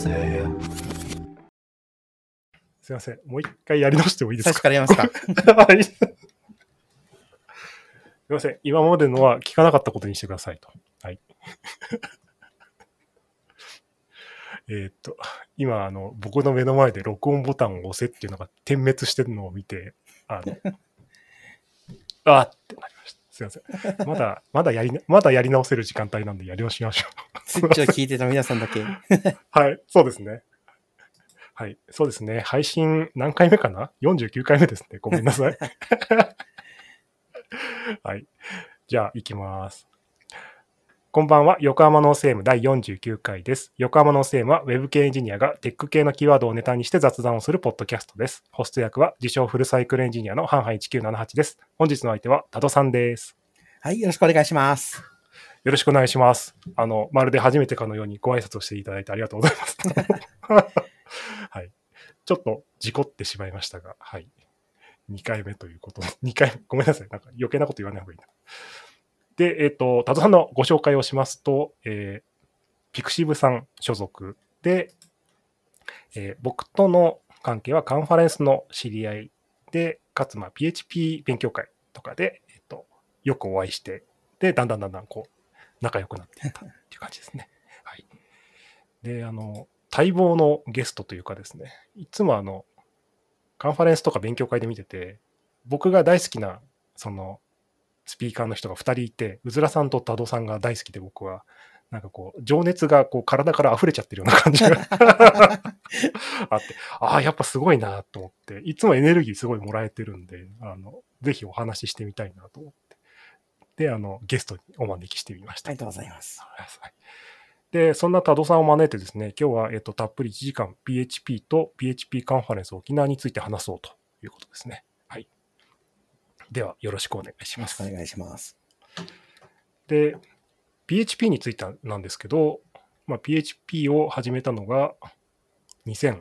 せ。すいません。もう一回やり直してもいいですか？最初からやりますか？はい。すいません。今までのは聞かなかったことにしてくださいと。はい。えーっと、今、あの、僕の目の前で録音ボタンを押せっていうのが点滅してるのを見て、あの、あーってなりました。すいません。まだ、まだやりな、まだやり直せる時間帯なんでやり直しましょスイッチを聞いてた皆さんだけ。う。はい。そうですね。はい。そうですね。配信何回目かな ?49 回目ですね。ごめんなさい。はい。じゃあ、行きます。こんばんは。横浜 North AM 第49回です。横浜 North AM は Web 系エンジニアがテック系のキーワードをネタにして雑談をするポッドキャストです。ホスト役は自称フルサイクルエンジニアの hanhan1978です。本日の相手は tadsan です。はい、よろしくお願いします。よろしくお願いします。あの、まるで初めてかのようにご挨拶をしていただいてありがとうございます。はい。ちょっと事故ってしまいましたが、はい。2回目ということ、2回目、ごめんなさい。なんか余計なこと言わない方がいいな。で、えっ、と、タトさんのご紹介をしますと、えーピクシブさん所属で、えー僕との関係はカンファレンスの知り合いで、かつ、まあ、PHP 勉強会とかで、えっ、と、よくお会いして、で、だんだんだんだんこう、仲良くなっていったっていう感じですね。はい。で、あの、待望のゲストというかですね、いつもあの、カンファレンスとか勉強会で見てて、僕が大好きな、その、スピーカーの人が2人いて、うずらさんと多度さんが大好きで僕は、なんかこう、情熱がこう体から溢れちゃってるような感じが あって、ああ、やっぱすごいなと思って、いつもエネルギーすごいもらえてるんで、あの、ぜひお話ししてみたいなと思って。で、あの、ゲストにお招きしてみました。ありがとうございます。はいで、そんな多度さんを招いてですね、今日は、えっと、たっぷり1時間 PHP と PHP カンファレンス沖縄について話そうということですね。はい。では、よろしくお願いしますお。願いします。で、PHP についてなんですけど、まあ、PHP を始めたのが2013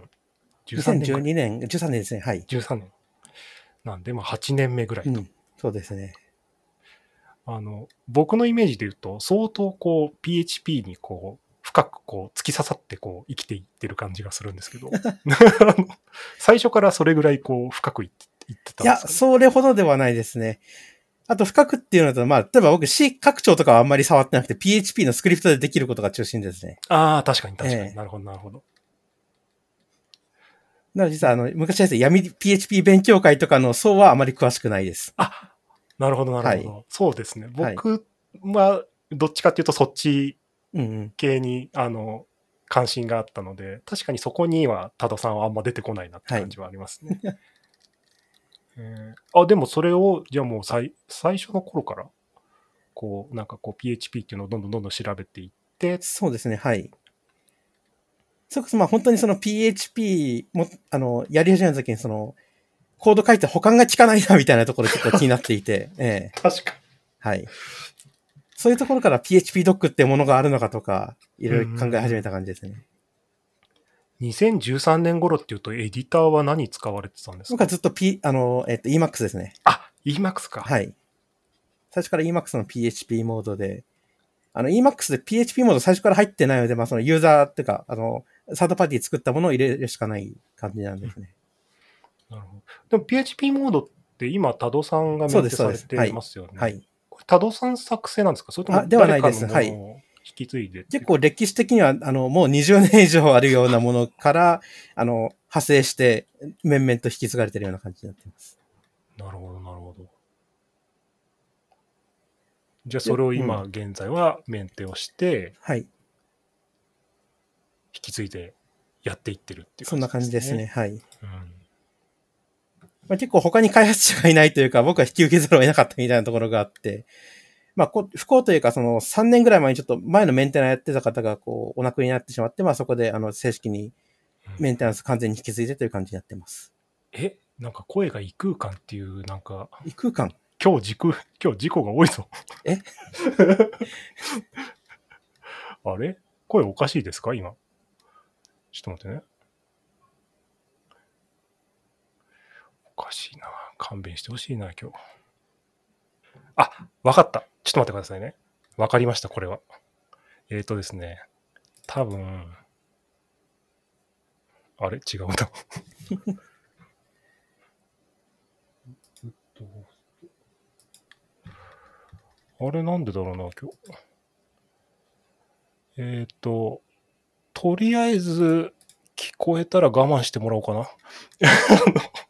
年か2012年、13年ですね。はい。13年。なんで、まあ、8年目ぐらいと。うん。そうですね。あの、僕のイメージで言うと、相当こう、PHP にこう、深くこう、突き刺さってこう、生きていってる感じがするんですけど、最初からそれぐらいこう、深くいっていってたいや、んですか、ね、それほどではないですね。あと、深くっていうのだと、まあ、例えば僕 C 拡張とかはあんまり触ってなくて、PHP のスクリプトでできることが中心ですね。ああ、確かに確かに。ええなるほど、なるほど。なので実は、あの、昔ですね、闇 PHP 勉強会とかの層はあまり詳しくないです。あ、なるほど、なるほど。はそうですね。はい僕は、どっちかっていうと、そっちうんうん。系に、あの、関心があったので、確かにそこには多田さんはあんま出てこないなって感じはありますね。えーあ、でもそれを、じゃあもう最最初の頃から、こう、なんかこう PHP っていうのをどんどんどんどん調べていって、そうですね、はい。それこそまあ本当にその PHP も、あの、やり始めた時にその、コード書いて保管が効かないなみたいなところ結構 気になっていて、ええ、確かはい。そういうところから PHP ドックってものがあるのかとか、いろいろ考え始めた感じですね。に。2013年頃っていうと、エディターは何使われてたんですか？僕はずっと P、あの、えっと、Emacs ですね。あ、Emacs か。はい。最初から Emacs の PHP モードで、あの Emacs で PHP モード最初から入ってないので、まあそのユーザーっていうか、あの、サードパーティー作ったものを入れるしかない感じなんですね。なるほど。でも PHP モードって今、多度さんがメンテされてますよね。はい。これ多度さん作成なんですか？それともあではないです誰かのものを？引き継いで結構歴史的には、あの、もう20年以上あるようなものから、あの、派生して、面々と引き継がれてるような感じになっています。なるほど、なるほど。じゃあ、それを今、う現在はメンテをして、はい。引き継いでやっていってるっていうそんな感じですね。。はい。うんまあ、結構他に開発者がいないというか、僕は引き受けざるを得なかったみたいなところがあって、まあ、こ不幸というか、その3年ぐらい前にちょっと前のメンテナーやってた方がこう、お亡くなりになってしまって、まあそこであの正式にメンテナンス完全に引き継いでという感じになってます。え、なんか声が異空間っていう、なんか、異空間？今日事故、今日事故が多いぞ。え？あれ？声おかしいですか？今。ちょっと待ってね。おかしいな。勘弁してほしいな、今日。あ、わかった。ちょっと待ってくださいね。わかりました、これは。えっ、ー、とですね。多分、あれ？違うな。あれなんでだろうな、今日。えっ、と、とりあえず聞こえたら我慢してもらおうかな。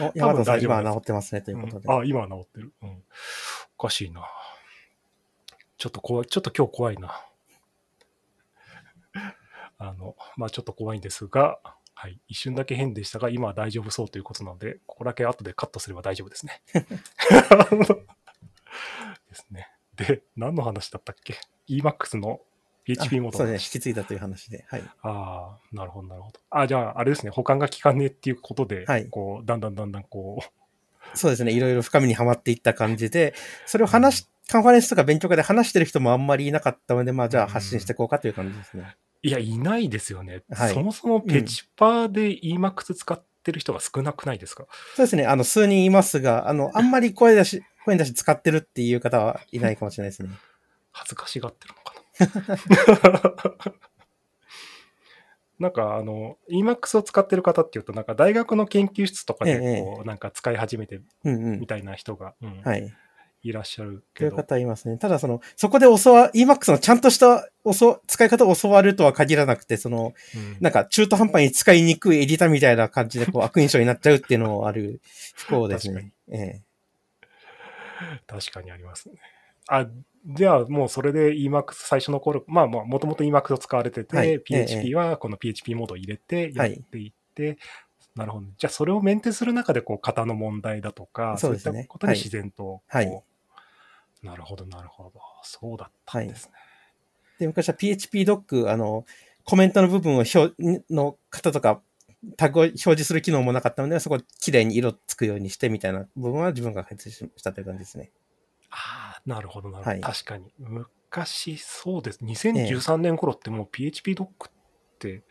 お、山田さん、大丈夫今は治ってますね、ということで。うんあ、今は治ってる。うん。おかしいな。ちょっと怖い、ちょっと今日怖いな。あの、まあちょっと怖いんですが、はい。一瞬だけ変でしたが、今は大丈夫そうということなので、ここだけ後でカットすれば大丈夫ですね。ですね。で、何の話だったっけ ?Emacs の PHP そうですね、引き継いだという話で。はい。ああ、なるほど、なるほど。あじゃあ、あれですね、保管が効かねえっていうことで、はいこう、だんだんだんだんこう、そうですね、いろいろ深みにはまっていった感じで、それを話し、カンファレンスとか勉強会で話してる人もあんまりいなかったので、まあじゃあ発信していこうかという感じですね。いや、いないですよね。はいそもそもペチパーで Emacs 使ってる人が少なくないですか、そうですね、あの、数人いますが、あの、あんまり声出し、声出し使ってるっていう方はいないかもしれないですね。恥ずかしがってるのかな なんかあの、Emacs を使ってる方っていうと、なんか大学の研究室とかでええこう、なんか使い始めてみ。たいな人が、うんはい。いらっしゃるというけど、方いますね。ただその、そこで教わ、Emacs のちゃんとした教使い方を教わるとは限らなくて、その、うんなんか中途半端に使いにくいエディターみたいな感じでこう悪印象になっちゃうっていうのはある不幸です確かね。ええ確かにありますね。あ、じゃあもうそれで Emacs 最初の頃、まあまあ、もともと Emacs を使われてて、はい PHP はこの PHP モードを入れてやっはいていって、なるほど。じゃあそれをメンテする中で、こう、型の問題だとか、そうですねいったことで自然とはいなるほど、なるほど。そうだったんですね。で、昔は PHP ドック、あの、コメントの部分を表、の方とか、タグを表示する機能もなかったので、そこ綺麗に色つくようにしてみたいな部分は自分が開発したという感じですね。ああ、なるほど、なるほど。はい確かに。昔、そうです。2013年頃ってもう PHP ドックって、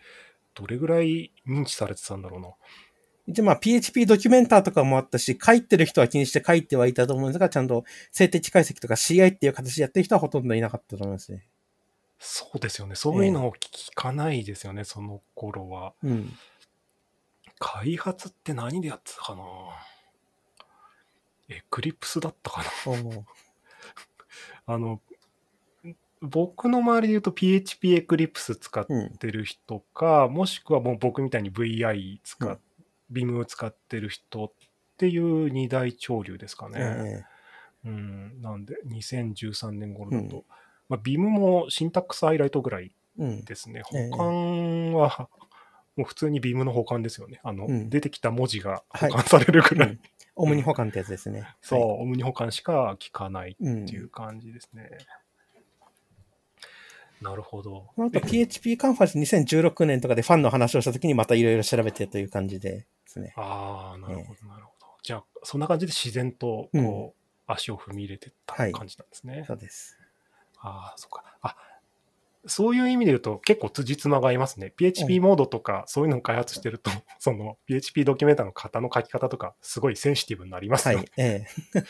どれぐらい認知されてたんだろうな。で、まあ PHP ドキュメンターとかもあったし、書いてる人は気にして書いてはいたと思うんですが、ちゃんと静的解析とか CI っていう形でやってる人はほとんどいなかったと思いますね。そうですよね。そういうのを聞かないですよね、その頃は。うん。開発って何でやってたかな？エクリプスだったかな あの、僕の周りで言うと PHP エクリプス使っうん。てる人か、もしくはもう僕みたいに VI 使っ、うん Vim を使ってる人っていう二大潮流ですかね。えうん。なんで、2013年頃だと。うんまあ、Vim もシンタックスハイライトぐらい。ですね。ええ保管は、もう普通に Vim の保管ですよね。あの、うん出てきた文字がはい保管されるぐらい。うんオムニ保管ってやつですね。そう、はいオムニ保管しか聞かないうんっていう感じですね。なるほど。まああと PHP カンファレンス2016年とかでファンの話をしたときにまたいろいろ調べてという感じでですね。ああ、なるほど、なるほど。じゃあ、そんな感じで自然と、うんこう、足を踏み入れてったはい感じなんですね。そうです。ああ、そっか。あ、そういう意味で言うと、結構辻褄が合いますね。PHP モードとか、そういうのを開発してると、その PHP ドキュメンターの型の書き方とか、すごいセンシティブになりますよ、はい。ええ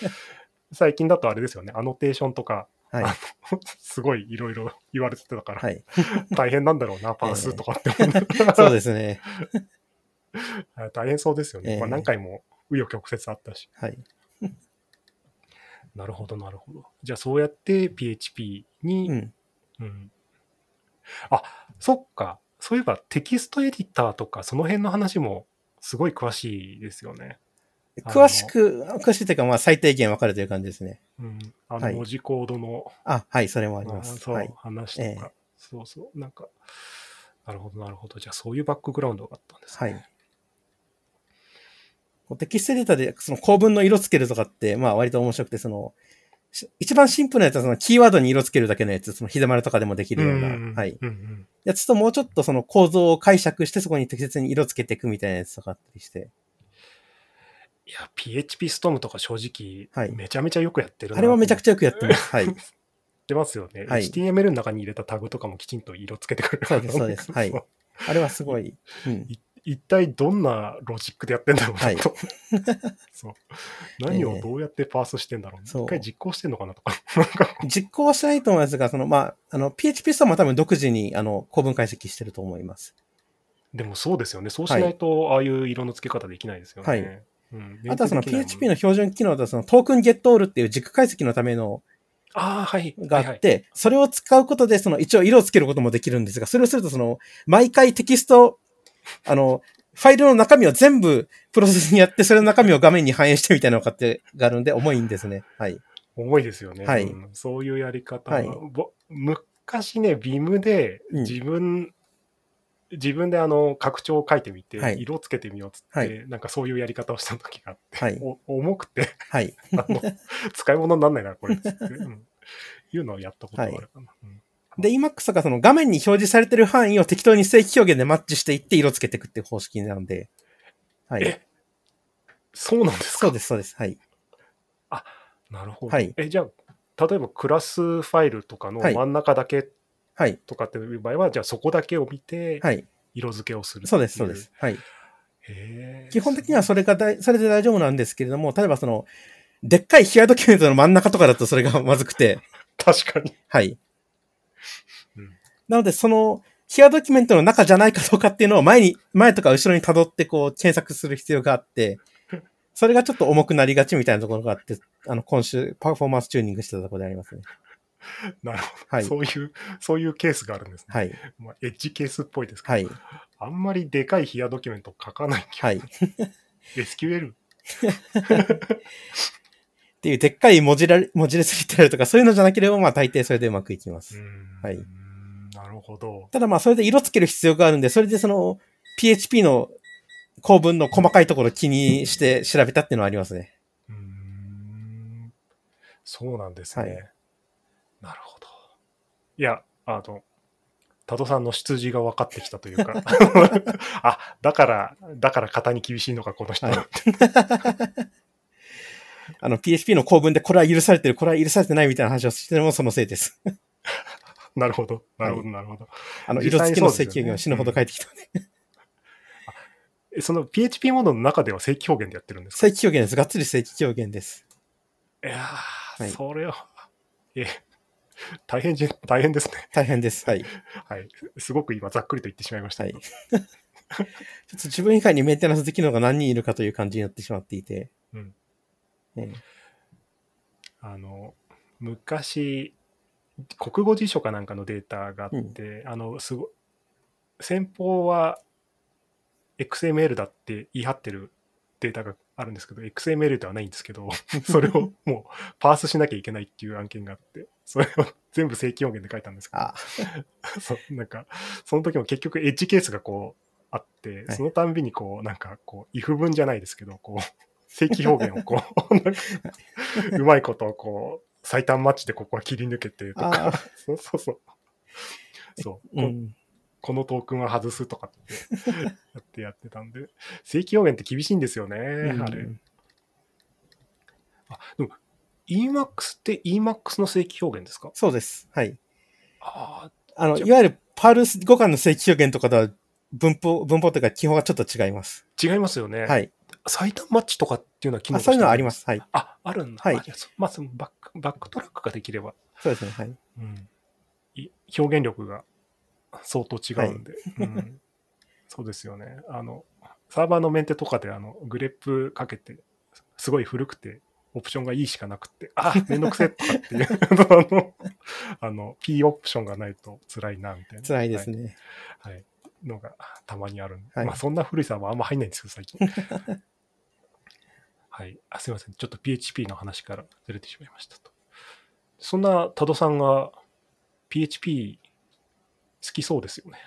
最近だとあれですよね、アノテーションとか、はい。すごいいろいろ言われてたから、はい。大変なんだろうな、パースとかって思う、そうですね。大変そうですよね。ええまあ、何回も紆余曲折あったし。はい。なるほど、なるほど。じゃあ、そうやって PHP に、うん。うんあ、そっか。そういえばテキストエディターとか、その辺の話もすごい詳しいですよね。詳しく、詳しいというか、まあ、最低限わかるという感じですね。うん。あはいの文字コードの、あ、はい、それもありまあす。そう、はい。話とか、ええそうそう。なんか、なるほど、なるほど。じゃあ、そういうバックグラウンドがあったんですね。はいテキストエディターで、その構文の色つけるとかって、まあ、割と面白くて、その、し一番シンプルなやつは、その、キーワードに色つけるだけのやつ、その、ひだまるとかでもできるような、うんはい。うんうんやつと、もうちょっとその構造を解釈して、そこに適切に色つけていくみたいなやつとかあったりして。いや、PHP ストームとか正直、はいめちゃめちゃよくやってるなあれはめちゃくちちゃよくやってます。はい。ゃってますよね。はい HTML の中に入れたタグとかもきちんと色つけてくれる。そうですそうですはいあれはすごい。うん。一体どんなロジックでやってんだろうなと。はい そう。何をどうやってパースしてんだろう。そう一回実行してんのかなとか。実行はしないと思いますが、その、まあ、あの、PHP ストアも多分独自に、あの、構文解析してると思います。でもそうですよね。そうしないと、ああいう色の付け方できないですよね。はいうん、あとはその PHP の標準機能だとそのトークンゲットオールっていう軸解析のためのああ、はい。があっはいて、それを使うことでその一応色をつけることもできるんですが、それをするとその毎回テキスト、あの、ファイルの中身を全部プロセスにやって、それの中身を画面に反映してみたいなのががあるんで重いんですね。はい。重いですよね。はい。うんそういうやり方は。い。は、ぼ昔ね、ビムでうん。自分、自分であの拡張を書いてみて、はい。色をつけてみようっつって、はい。なんかそういうやり方をした時があって、はい。お重くてはい。あの使い物にならないな、これっつって、うん。いうのをやったことがあるかな。うんで、Emacs がその画面に表示されてる範囲を適当に正規表現でマッチしていって色つけていくっていう方式なので。はい。えそうなんですか？そうです、そうです。はい。なるほど。はいえ、じゃあ、例えばクラスファイルとかのはい真ん中だけはい。とかっていう場合は、じゃあそこだけを見て、はい。色付けをするそうです、そうで。す。はい。基本的にはそれがだい、それで大丈夫なんですけれども、例えばその、でっかいヒアドキュメントの真ん中とかだとそれがまずくて、確かに。はい。うんなので、その、ヒアドキュメントの中じゃないかどうかっていうのを前に、前とか後ろに辿ってこう検索する必要があって、それがちょっと重くなりがちみたいなところがあって、あの、今週、パフォーマンスチューニングしてたところでありますね。なるほど。はい。そういう、そういうケースがあるんですね。はい。まあ、エッジケースっぽいですけど、はい。あんまりでかいヒアドキュメント書かないけど、はい。SQL? っていう、でっかい文字ら文字列リテラルとかそういうのじゃなければ、まあ大抵それでうまくいきます。はいなるほど。ただまあそれで色つける必要があるんで、それでその PHP の構文の細かいところを気にして調べたっていうのはありますね。うーんそうなんですね。はいなるほど。いや、あの、多度さんの出自が分かってきたというか、あ、だから、だから型に厳しいのか、この人。はい あの PHP の構文でこれは許されてる、これは許されてないみたいな話をしてるのもそのせいです。なるほど、なるほど、なるほど。あの、色付きのそうですよね請求が死ぬほど書いてきたんで。えその PHP モードの中では正規表現でやってるんですか？正規表現です。がっつり正規表現です。いやー、いそれは、え、大変じ、大変ですね。大変です。はい。はい。すごく今、ざっくりと言ってしまいましたはい。け ちど。ょっと自分以外にメンテナンスできるのが何人いるかという感じになってしまっていて。うんええあの、昔、国語辞書かなんかのデータがあって、あの、すご、先方は XML だって言い張ってるデータがあるんですけど、XML ではないんですけど、それをもうパースしなきゃいけないっていう案件があって、それを全部正規表現で書いたんですけど、あ、そう、なんか、その時も結局エッジケースがこうあって、はい。そのたんびにこう、なんかこう、if 文じゃないですけど、こう、正規表現をこう、うまいことをこう、最短マッチでここは切り抜けてとかあ、そうそうそう。そう、こうん。このトークンは外すとかって やってやってたんで、正規表現って厳しいんですよね、うんあれ。あ、でも、Emacs って Emacs の正規表現ですか？そうです。はい。ああの、いわゆるパールス語感の正規表現とかとは文法、文法というか基本がちょっと違います。あ、違いますよね。はい。最短マッチとかっていうのは機能あそういうのはありまます。はい。あ、あるんだ。はいまあ、そのバック、バックトラックができれば、そうですね。はい。うん、い表現力が相当違うんで、うん、そうですよね。あの、サーバーのメンテとかで、あの、グレップかけて、すごい古くて、オプションがいいしかなくて、あ、めんどくせえとかっていう、あの、あの、P オプションがないと辛いな、みたいな。辛いですね。はい。はい。のがたまにあるんで、はいまあそんな古いサーバーあんま入んないんですよ、最近。はい。あ、すいません。ちょっと PHP の話からずれてしまいましたと。そんな多度さんが PHP 好きそうですよね。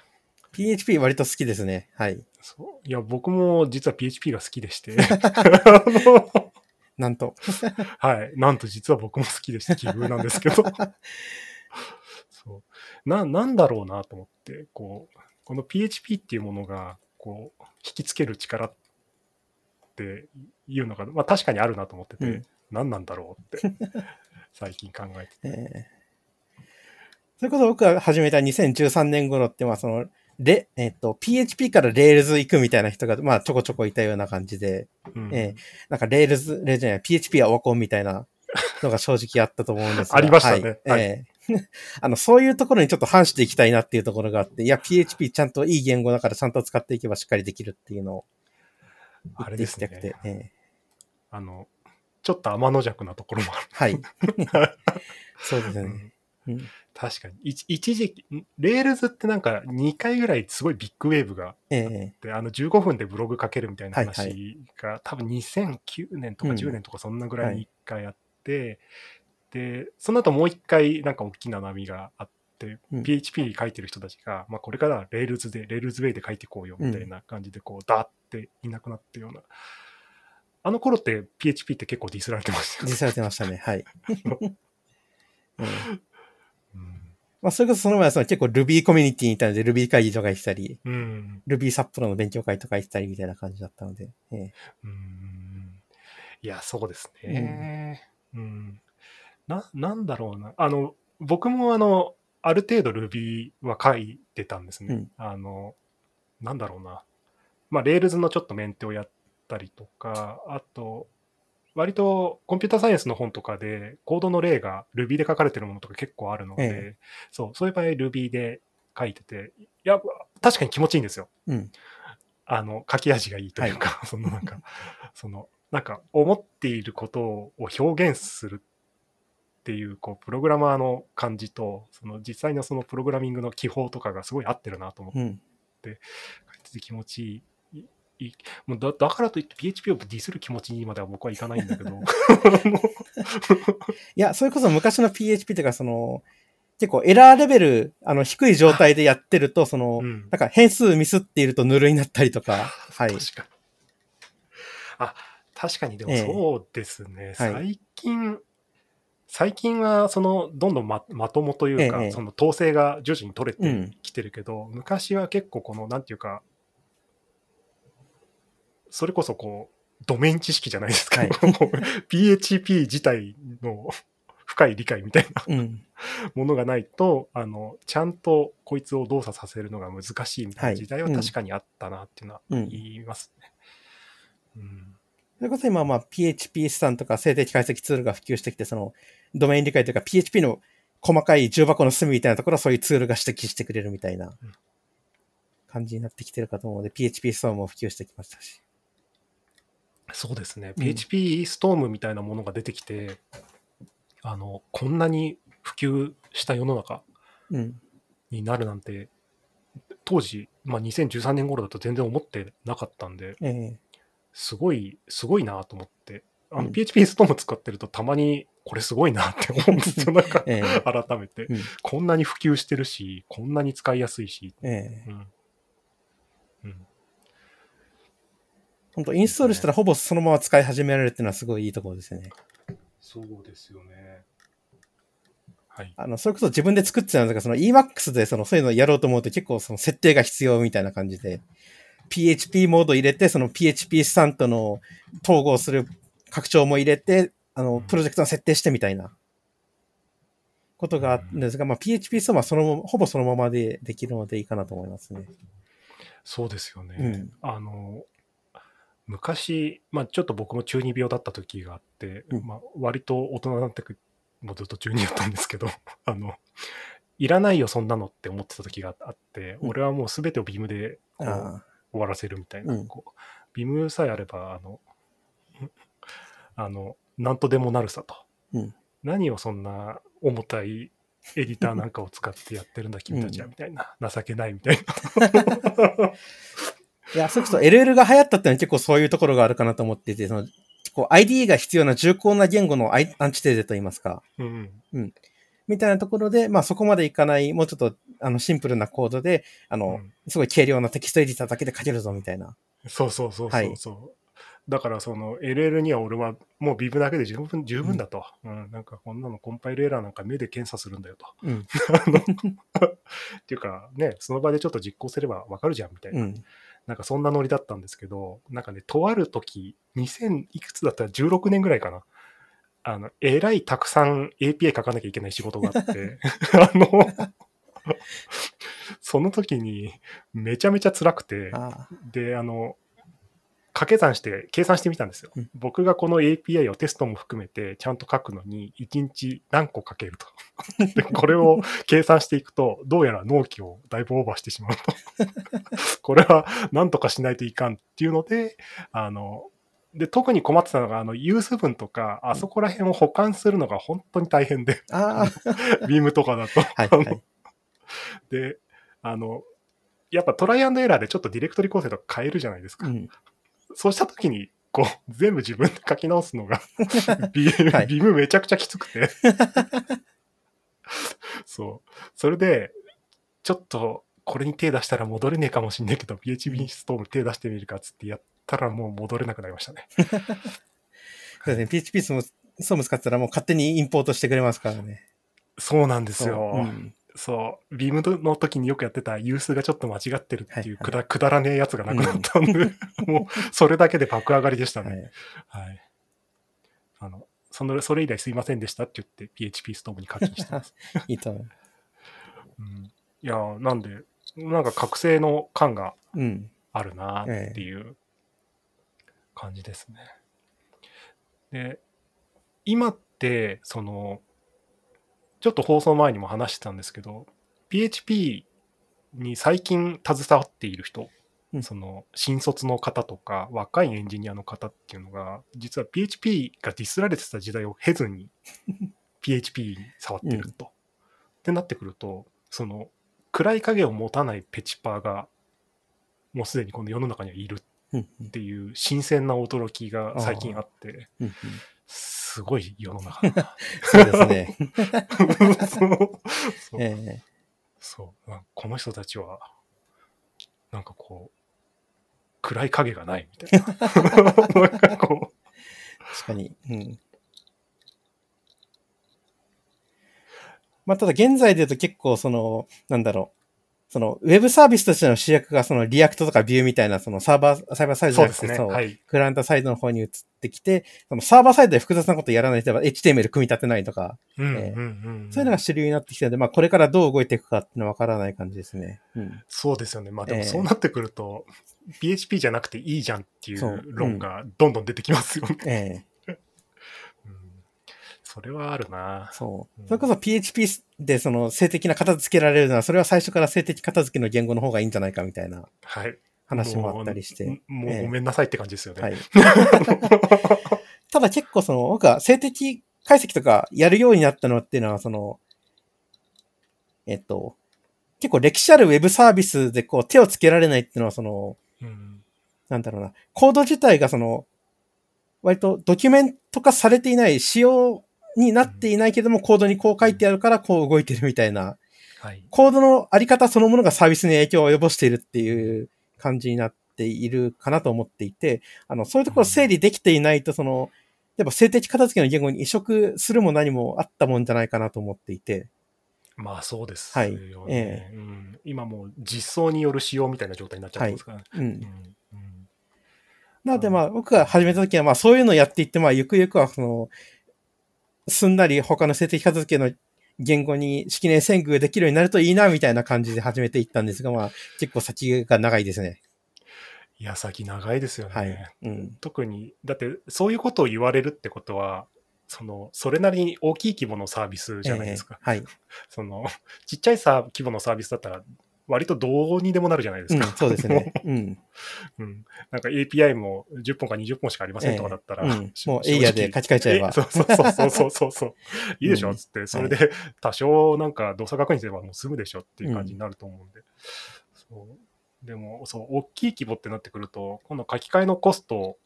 PHP 割と好きですね。はい。そういや、僕も実は PHP が好きでして、なんと。はい。なんと実は僕も好きでして、奇遇なんですけど。そう。な、なんだろうなと思って、こう、この PHP っていうものが、こう、引きつける力っていうのが、まあ確かにあるなと思ってて、うん。何なんだろうって、最近考えてて。えーそれこそ僕が始めた2013年頃って、まあその、レ、えっ、と、PHP から Rails 行くみたいな人が、まあちょこちょこいたような感じで、うん。えなんか Rails、レじゃない、PHP はオワコンみたいなのが正直あったと思うんですが。ありましたねはい。はいえ あの、そういうところにちょっと反していきたいなっていうところがあって、いや、PHP ちゃんといい言語だからちゃんと使っていけばしっかりできるっていうのをあれですね。。ええあの、ちょっと天邪鬼なところもある。はい。そうですね。うんうん確かに。一一時期、ん Rails ってなんか2回ぐらいすごいビッグウェーブがええで、あの15分でブログ書けるみたいなはい話が、多分2009年とかうん10年とかそんなぐらいに1回あって、で、その後もう1回なんか大きな波があって、うん PHP 書いてる人たちが、まあこれから Rails で、 Rails Way で書いていこうよみたいな感じで、こう、ダーっていなくなったような。あの頃って PHP って結構ディスられてましたよね。実際やってましたね。はい。まあ、それこそその前はその結構 Ruby コミュニティみたいなので Ruby 会議とかしたり、うん。Ruby サップロの勉強会とか行ったりみたいな感じだったので、ええうんいや、そうですね。うん。な、なんだろうな。あの、僕もあの、ある程度 Ruby は書いてたんですね。うんあの、なんだろうな。まあ、Rails のちょっとメンテをやったりとか、あと、割とコンピュータサイエンスの本とかで、コードの例が Ruby で書かれてるものとか結構あるので、えそう、そういう場合 Ruby で書いてて、いや、確かに気持ちいいんですよ。うん。あの、書き味がいいというか、そのなんか、その、なんか、思っていることを表現するっていう、こう、プログラマーの感じと、その、実際のそのプログラミングの技法とかがすごい合ってるなと思って、うん。気持ちいい。いいもうだだからといって PHP をディスる気持ちにまでは僕はいかないんだけど、いや、それこそ昔の PHP というか、その、結構エラーレベル、あの、低い状態でやってると、その、うんなんか変数ミスっているとヌルになったりとか、はい。確かに。あ、確かにでもええそうですね。はい最近、最近はそのどんどんままともというか、ええその統制が徐々に取れうんてきてるけど、昔は結構このなんていうか、それこそこう、ドメイン知識じゃないですか。はい PHP 自体の 深い理解みたいなうん。ものがないと、あの、ちゃんとこいつを動作させるのが難しいみたいはない時代は確かにあったなっていうのはうん言いますね。うん。それこそ今、まあ、PHP スタンとか静的解析ツールが普及してきて、その、ドメイン理解というか、PHP の細かい重箱の隅みたいなところはそういうツールが指摘してくれるみたいなうん感じになってきてるかと思うので、PHP ストームも普及してきましたし。そうですね。うん PHP ストームみたいなものが出てきて、あの、こんなに普及した世の中うん。になるなんて、当時、まあ、2013年頃だと全然思ってなかったんで、ええすごい、すごいなと思って、あの、うん PHP ストーム使ってるとたまに、これすごいなって思うんですよ。なんか、ええ改めて。うんこんなに普及してるし、こんなに使いやすいし。ええうん。うん。本当インストールしたらほぼそのまま使い始められるっていうのはすごいいいところですよね。そうですよね。はい。あの、それこそ自分で作ってたんですが、その Emacs でそのそういうのをやろうと思うと結構その設定が必要みたいな感じで、PHP モード入れて、その PHP スタントの統合する拡張も入れて、あの、プロジェクトの設定してみたいなことがあるんですが、まあ PHP ストームはそのほぼそのままでできるのでいいかなと思いますね。そうですよね。うん。あの、昔、まあちょっと僕も中二病だった時があって、うん。まあ割と大人になってく、もうずっと中二だったんですけど、あの、いらないよそんなのって思ってた時があって、うん。俺はもう全てをビームでこうあ終わらせるみたいな、うんこうビームさえあれば、あの、あの、なんとでもなるさと。うん何をそんな重たいエディターなんかを使ってやってるんだ、君たちは、うんみたいな。情けないみたいな。あ。いや、それこそ LL が流行ったってのは結構そういうところがあるかなと思っていて、その、こう IDE が必要な重厚な言語のアイアンチテーゼといいますか。うん。みたいなところで、まあそこまでいかない、もうちょっと、あの、シンプルなコードで、あの、うんすごい軽量なテキストエディターだけで書けるぞ、みたいな。そうそうそうはいそうそう。だからその LL には俺はもうビブだけで十分十分だと、うんなんかこんなのコンパイルエラーなんか目で検査するんだよと。うん。っていうかね、その場でちょっと実行すればわかるじゃんみたいな、うん。なんかそんなノリだったんですけど、なんかね、とある時、2000いくつだった？ら16年ぐらいかな。あの、えらいたくさん API 書かなきゃいけない仕事があって、あの、その時にめちゃめちゃ辛くて。で、あの、掛け算して計算してみたんですよ。うん僕がこの API をテストも含めてちゃんと書くのに1日何個書けると。でこれを計算していくと、どうやら納期をだいぶオーバーしてしまうと。これは何とかしないといかんっていうので、あの、で、特に困ってたのが、あの、ユース分とか、あそこら辺を保管するのが本当に大変で、あビームとかだと。あ、はいはい。で、あの、やっぱトライアンドエラーでちょっとディレクトリ構成とか変えるじゃないですか。うん。そうしたときに、こう、全部自分で書き直すのが ビーム、はいビームめちゃくちゃきつくて。そう。それで、ちょっと、これに手出したら戻れねえかもしんないけど、PHP ストーム手出してみるかっつってやったらもう戻れなくなりましたね。そうですね。PHP スも、ソーム使ってたらもう勝手にインポートしてくれますからね。そうなんですよ。うんそう。ビームの時によくやってたユースがちょっと間違ってるっていうはいくだ,、くだらねえやつがなくなったんで、もうそれだけで爆上がりでしたはね。い。はい。あの、その、それ以来すいませんでしたって言って PHP ストームに課金してます。いいと思う。うん、いやー、なんで、なんか覚醒の感がうん。あるなーっていう感じですね。で、今って、その、ちょっと放送前にも話してたんですけど、PHP に最近携わっている人、うんその新卒の方とか若いエンジニアの方っていうのが、実は PHP がディスられてた時代を経ずに PHP に触ってると。ってなってくると、その暗い影を持たないペチパーがもうすでにこの世の中にはいるっていう新鮮な驚きが最近あって、うんうんすごい世の中だな。そうですね。そうえそうなんかこの人たちは、なんかこう、暗い影がないみたいな。なんかこえ確かに。うん。まあ、ただ現在で言うと結構その、なんだろう。その、ウェブサービスとしての主役がその React とか Vue みたいなそのサーバー、サーバーサイドじゃなくて、そうはい。クライアントサイドの方に移ってきて、そのサーバーサイドで複雑なことやらないと、例えば HTML 組み立てないとか。そういうのが主流になってきたので、まあこれからどう動いていくかっていうのはわからない感じですね。うん。そうですよね。まあでもええそうなってくると、PHP じゃなくていいじゃんっていう論がどんどん出てきますよね。それはあるな。そうう。んそれこそ PHP でその性的な片付けられるのは、それは最初から性的片付けの言語の方がいいんじゃないかみたいなはい。話もあったりして。もうもうええごめんなさいって感じですよね。はい。ただ結構その、僕は性的解析とかやるようになったのっていうのは、その、えっと、結構歴史あるウェブサービスでこう手をつけられないっていうのは、その、うんなんだろうな、コード自体がその、割とドキュメント化されていない、仕様になっていないけども、コードにこう書いてあるからこう動いてるみたいな、はい。コードのあり方そのものがサービスに影響を及ぼしているっていう感じになっているかなと思っていて、あの、そういうところ整理できていないと、その、やっぱ性的片付けの言語に移植するも何もあったもんじゃないかなと思っていて、まあそうですはい。よえね。うん。今もう実装による仕様みたいな状態になっちゃってますから。ね。うん。うん。うん。なのでまあ僕が始めた時はまあそういうのをやっていってまあゆくゆくはその、すんなり他の性的片付けの言語に式年遷宮できるようになるといいなみたいな感じで始めていったんですがまあ結構先が長いですね。いや、先長いですよね。はい。うん。特に、だってそういうことを言われるってことは、その、それなりに大きい規模のサービスじゃないですか。ええはい。その、ちっちゃいさ規模のサービスだったら、割とどうにでもなるじゃないですうんか。、そうですね。うん。うん。なんか API も10本か20本しかありませんとかだったら、ええうんしもうエイヤーで書き換えちゃえばそうそうそうそうそうそう。いいでしょ？うんつって、それで多少なんか動作確認すればもう済むでしょっていう感じになると思うんで。そうでも、そう、大きい規模ってなってくると、今度書き換えのコスト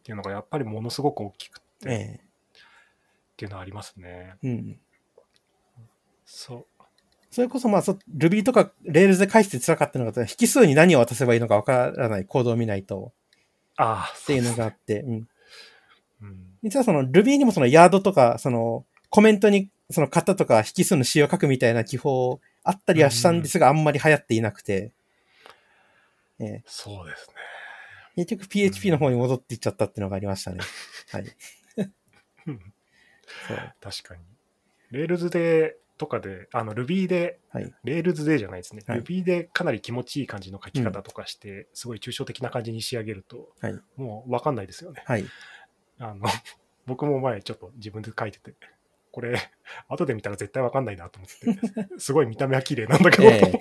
っていうのがやっぱりものすごく大きくって、えっていうのはありますね。えうん。そう。それこそまあ、そ Ruby とか Rails で返して辛かったのが、引数に何を渡せばいいのかわからないコードを見ないとああ、っていうのが。があって、うん。うん。実はその Ruby にもそのヤードとか、そのコメントにその型とか引数の仕様を書くみたいな記法あったりはしたんですが、あんまり流行っていなくて、ええそうですね。結局 PHP の方に戻っていっちゃったっていうのがありましたね。はい。うんそう。確かに。Rails で、とかで、あの Ruby で、はい。Rails でじゃないですね。はい Ruby でかなり気持ちいい感じの書き方とかして、すごい抽象的な感じに仕上げると、はいもうわかんないですよね。はい。あの、僕も前ちょっと自分で書いてて、これ、後で見たら絶対わかんないなと思って、すごい見た目は綺麗なんだけど、え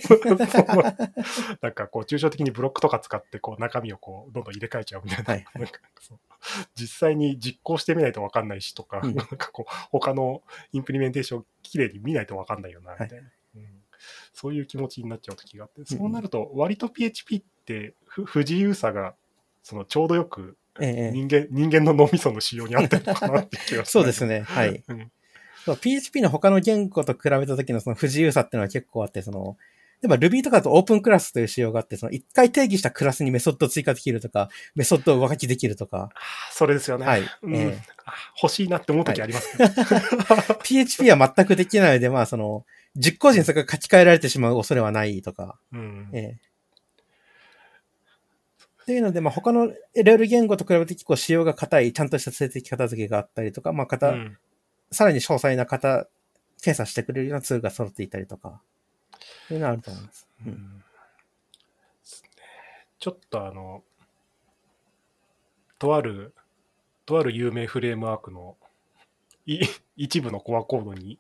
なんかこう、抽象的にブロックとか使って、こう、中身をこう、どんどん入れ替えちゃうみたいな。はいなんかそう実際に実行してみないとわかんないしとか、うんなんかこう、他のインプリメンテーションを綺麗に見ないとわかんないよな、みたいな。うんそういう気持ちになっちゃう時があって、そうなると、割と PHP って不不自由さが、そのちょうどよくええ人間、人間の脳みその仕様に合ってるのかなって気がそうですね。ね。はい。うんそう PHP の他の言語と比べた時のその不自由さっていうのは結構あって、その、例えば Ruby とかだとオープンクラスという仕様があって、その一回定義したクラスにメソッドを追加できるとか、メソッドを上書きできるとか、あそれですよね。はい。うん。ええ。あ欲しいなって思う時ありますけど、PHP は全くできないので、まあその、実行時にそれが書き換えられてしまう恐れはないとか、うん。ええ。っていうので、まあ他の LL 言語と比べて結構仕様が硬い、ちゃんとした性的片付けがあったりとか、まあ型、うんさらに詳細な型、検査してくれるようなツールが揃っていたりとか、そういうのはあると思います。う。うんちょっとあの、とある、とある有名フレームワークのい 一部のコアコードに、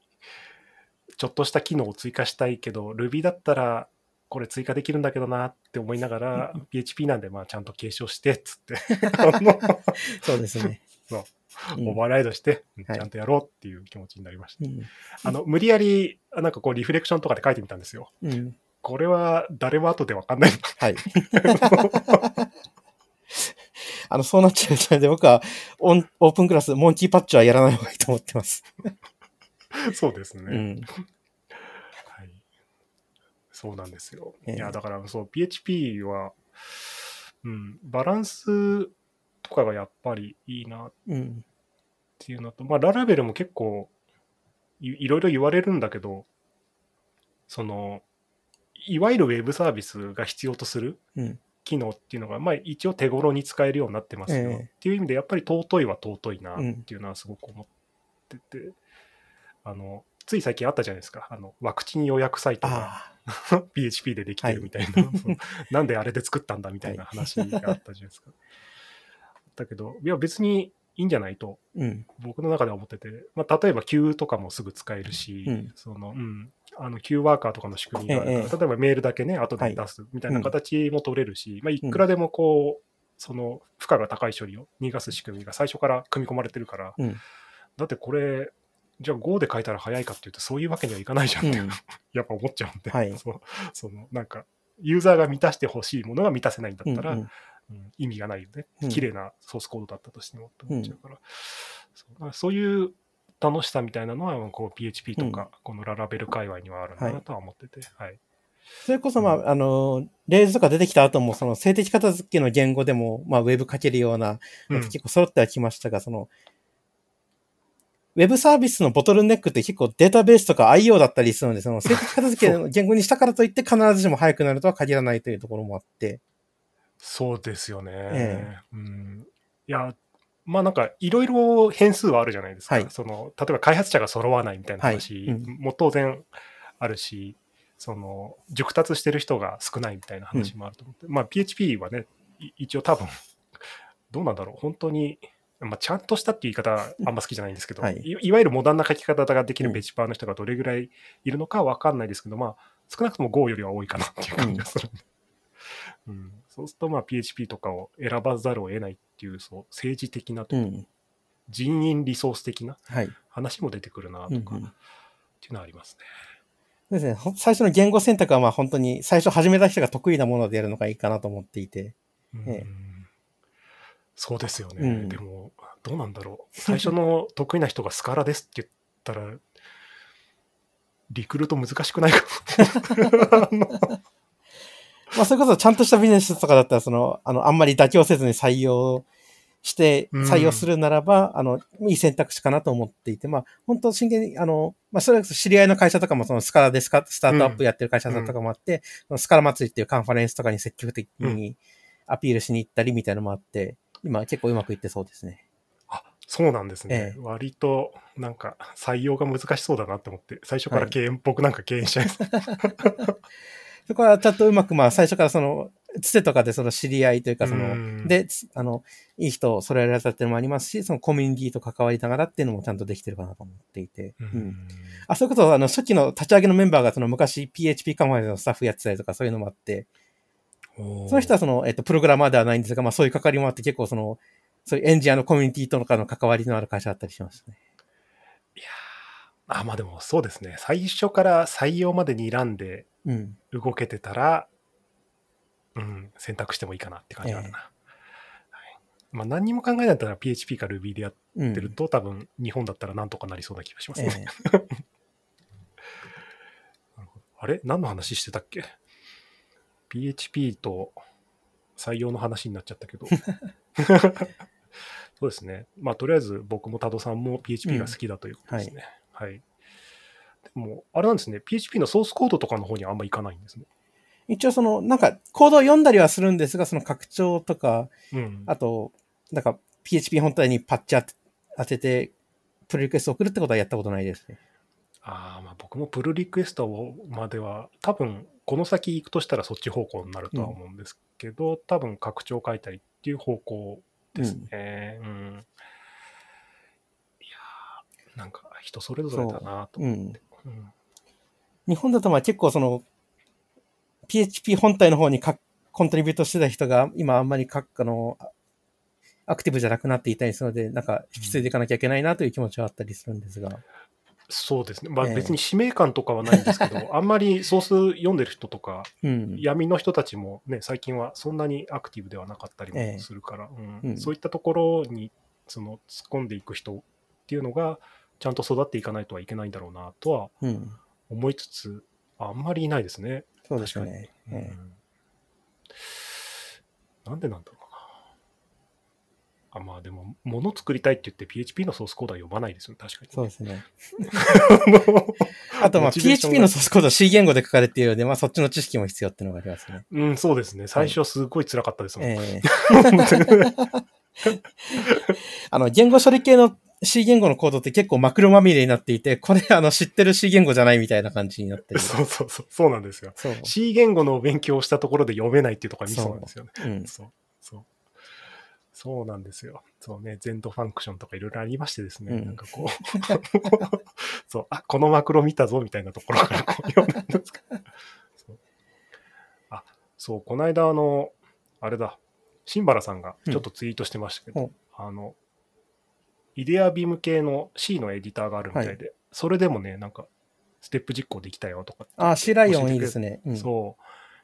ちょっとした機能を追加したいけど、Ruby だったら、これ追加できるんだけどなって思いながら、PHP なんで、まあちゃんと継承して、っつって、そうですね。そううんオーバーライドして、ちはいゃんとやろうっていう気持ちになりました。うんあの、無理やり、なんかこう、リフレクションとかで書いてみたんですよ。うん。これは誰も後でわかんない。はい。あの、そうなっちゃうので、僕はオン、オープンクラス、モンキーパッチはやらない方がいいと思ってます。そうですね。うん。はい。そうなんですよ。ええいや、だから、そう、PHP は、うん、バランスとかがやっぱりいいなっうん。ていうのと、まあ、ララベルも結構い、いろいろ言われるんだけど、その、いわゆるウェブサービスが必要とするうん。機能っていうのが、まあ、一応手頃に使えるようになってますよ、ええ。っていう意味で、やっぱり尊いは尊いなっていうのはすごく思ってて、あの、つい最近あったじゃないですか、あの、ワクチン予約サイトがあ PHP でできてるみたいな、そう。なんであれで作ったんだみたいな話があったじゃないですか。だけど、いや、別にいいんじゃないと。僕の中では思ってて、まあ、例えば Q とかもすぐ使えるし、うん。その、うん、あの Q ワーカーとかの仕組みがあるから、ええ例えばメールだけね、後で出すみたいなうん形も取れるし、まあ、いくらでもこう、その負荷が高い処理を逃がす仕組みが最初から組み込まれてるから、うん。だってこれ、じゃあ Go で書いたら早いかっていうと、そういうわけにはいかないじゃんって、うん。やっぱ思っちゃうんで、はい。そのなんか、ユーザーが満たしてほしいものが満たせないんだったら、うんうん意味がないよね。うん。綺麗なソースコードだったとしてもって思っちゃうから、そう。だからそういう楽しさみたいなのは、こう PHP とか、このララベル界隈にはあるなとは思ってて、はい。それこそ、まあ、あの、レールとか出てきた後も、その静的片付けの言語でも、まあ、ウェブ書けるような、うん。結構揃ってはきましたが、その、ウェブサービスのボトルネックって結構データベースとか IO だったりするので、その静的片付けの言語にしたからといって必ずしも速くなるとは限らないというところもあって、そうですよね。えうん、いや、まあなんか、いろいろ変数はあるじゃないですか。はい。その例えば開発者が揃わないみたいな話も当然あるし、その熟達してる人が少ないみたいな話もあると思って、まあ PHP はね、い一応多分、どうなんだろう、本当に、まあ、ちゃんとしたっていう言い方あんま好きじゃないんですけど、はい。い、いわゆるモダンな書き方ができるうん。ペチパーの人がどれぐらいいるのかわかんないですけど、まあ少なくとも Go よりは多いかなっていう感じがするんで。うん、そうすると、まあ、PHP とかを選ばざるを得ないっていう、そう、政治的なとか、うん。人員リソース的なはい。話も出てくるなとか、っていうのはありますでね。すね。ほ最初の言語選択はまあ本当に最初始めた人が得意なものでやるのがいいかなと思っていて。そうですよね。うんでも、どうなんだろう。最初の得意な人がスカラですって言ったら、リクルート難しくないか あのまあそれこそちゃんとしたビジネスとかだったら、その、あの、あんまり妥協せずに採用して、うん採用するならば、あの、いい選択肢かなと思っていて、まあ、本当真剣に、あの、まあ、それこそ知り合いの会社とかもそのスカラでスカスタートアップやってる会社さんとかもあって、そのスカラ祭りっていうカンファレンスとかに積極的にアピールしに行ったりみたいなのもあって、今結構うまくいってそうですね。あそうなんですね。ええ割と、なんか、採用が難しそうだなって思って、最初からはい敬遠っぽくなんか敬遠しちゃいそう。そこはちゃんとうまく、まあ、最初からその、つてとかでその知り合いというか、そうんの、で、つあの、いい人を揃えられたっていうのもありますし、そのコミュニティと関わりながらっていうのもちゃんとできてるかなと思っていて。ううんん。あ、そういうこと、あの、初期の立ち上げのメンバーがその昔 PHP カンファレンスのスタッフやってたりとかそういうのもあって、その人はその、えっと、プログラマーではないんですが、まあそういう関わりもあって結構その、そういうエンジニアのコミュニティとかの関わりのある会社だったりしますね。いやーあ、まあでもそうですね。最初から採用までに選んでうん。動けてたら、うん、選択してもいいかなって感じがあるな。はいまあ何にも考えないんだったら PHP か Ruby でやっうん。てると、多分日本だったらなんとかなりそうな気がしますえね。え あれ？何の話してたっけ ?PHP と採用の話になっちゃったけど。そうですね。まあ、とりあえず僕も多度さんも PHP が好きだということですね。はい。でも、あれなんですね。PHP のソースコードとかの方にはあんまいかないんですね。一応その、なんか、コードを読んだりはするんですが、その拡張とか、うん。あと、なんか、PHP 本体にパッチ当て当てて、プロリクエスト送るってことはやったことないですね。ああ、まあ僕もプルリクエストまでは、多分この先行くとしたらそっち方向になるとは思うんですけど、多分拡張書いたりっていう方向ですね。うん。いやーなんか人それぞれだなとう思って。ん。うん日本だとまあ結構その、PHP 本体の方にかコントリビュートしてた人が、今あんまりかあの、あアクティブじゃなくなっていたりするので、なんか引き継いでいかなきゃいけないなという気持ちはあったりするんですが。そうですね。まあええ別に使命感とかはないんですけど、あんまりソース読んでる人とか、うん。闇の人たちもね、最近はそんなにアクティブではなかったりええもするから、うんうんそういったところにその突っ込んでいく人っていうのが、ちゃんと育っていかないとはいけないんだろうなとはうん。思いつつ、あんまりいないですね。そうです確かにうんなんでなんだろうな。あまあでも、もの作りたいって言って PHP のソースコードは読まないですよね、確かに。そうですね。あとまあ PHP のソースコードは C 言語で書かれているので、まあそっちの知識も必要っていうのがありますね。うん、そうですね。最初すごい辛かったですもん。ええ あの、言語処理系の C 言語のコードって結構マクロまみれになっていて、これあの知ってる C 言語じゃないみたいな感じになってる。そうそうそう、そうなんですよ。そう。C 言語の勉強をしたところで読めないっていうところがミソなんですよね。うん。そう、そう。そうなんですよ。そうね、ゼントファンクションとかいろいろありましてですね、うんなんかこう、そう、あ、このマクロ見たぞみたいなところからこう読むんですか。そうあ、そう、この間あの、あれだ、シンバラさんがちょっとツイートしてましたけど、うんあの、イデアビーム系の C のエディターがあるみたいで、それでもね、なんか、ステップ実行できたよとかあ、C ライオンいいですね。うん。そう、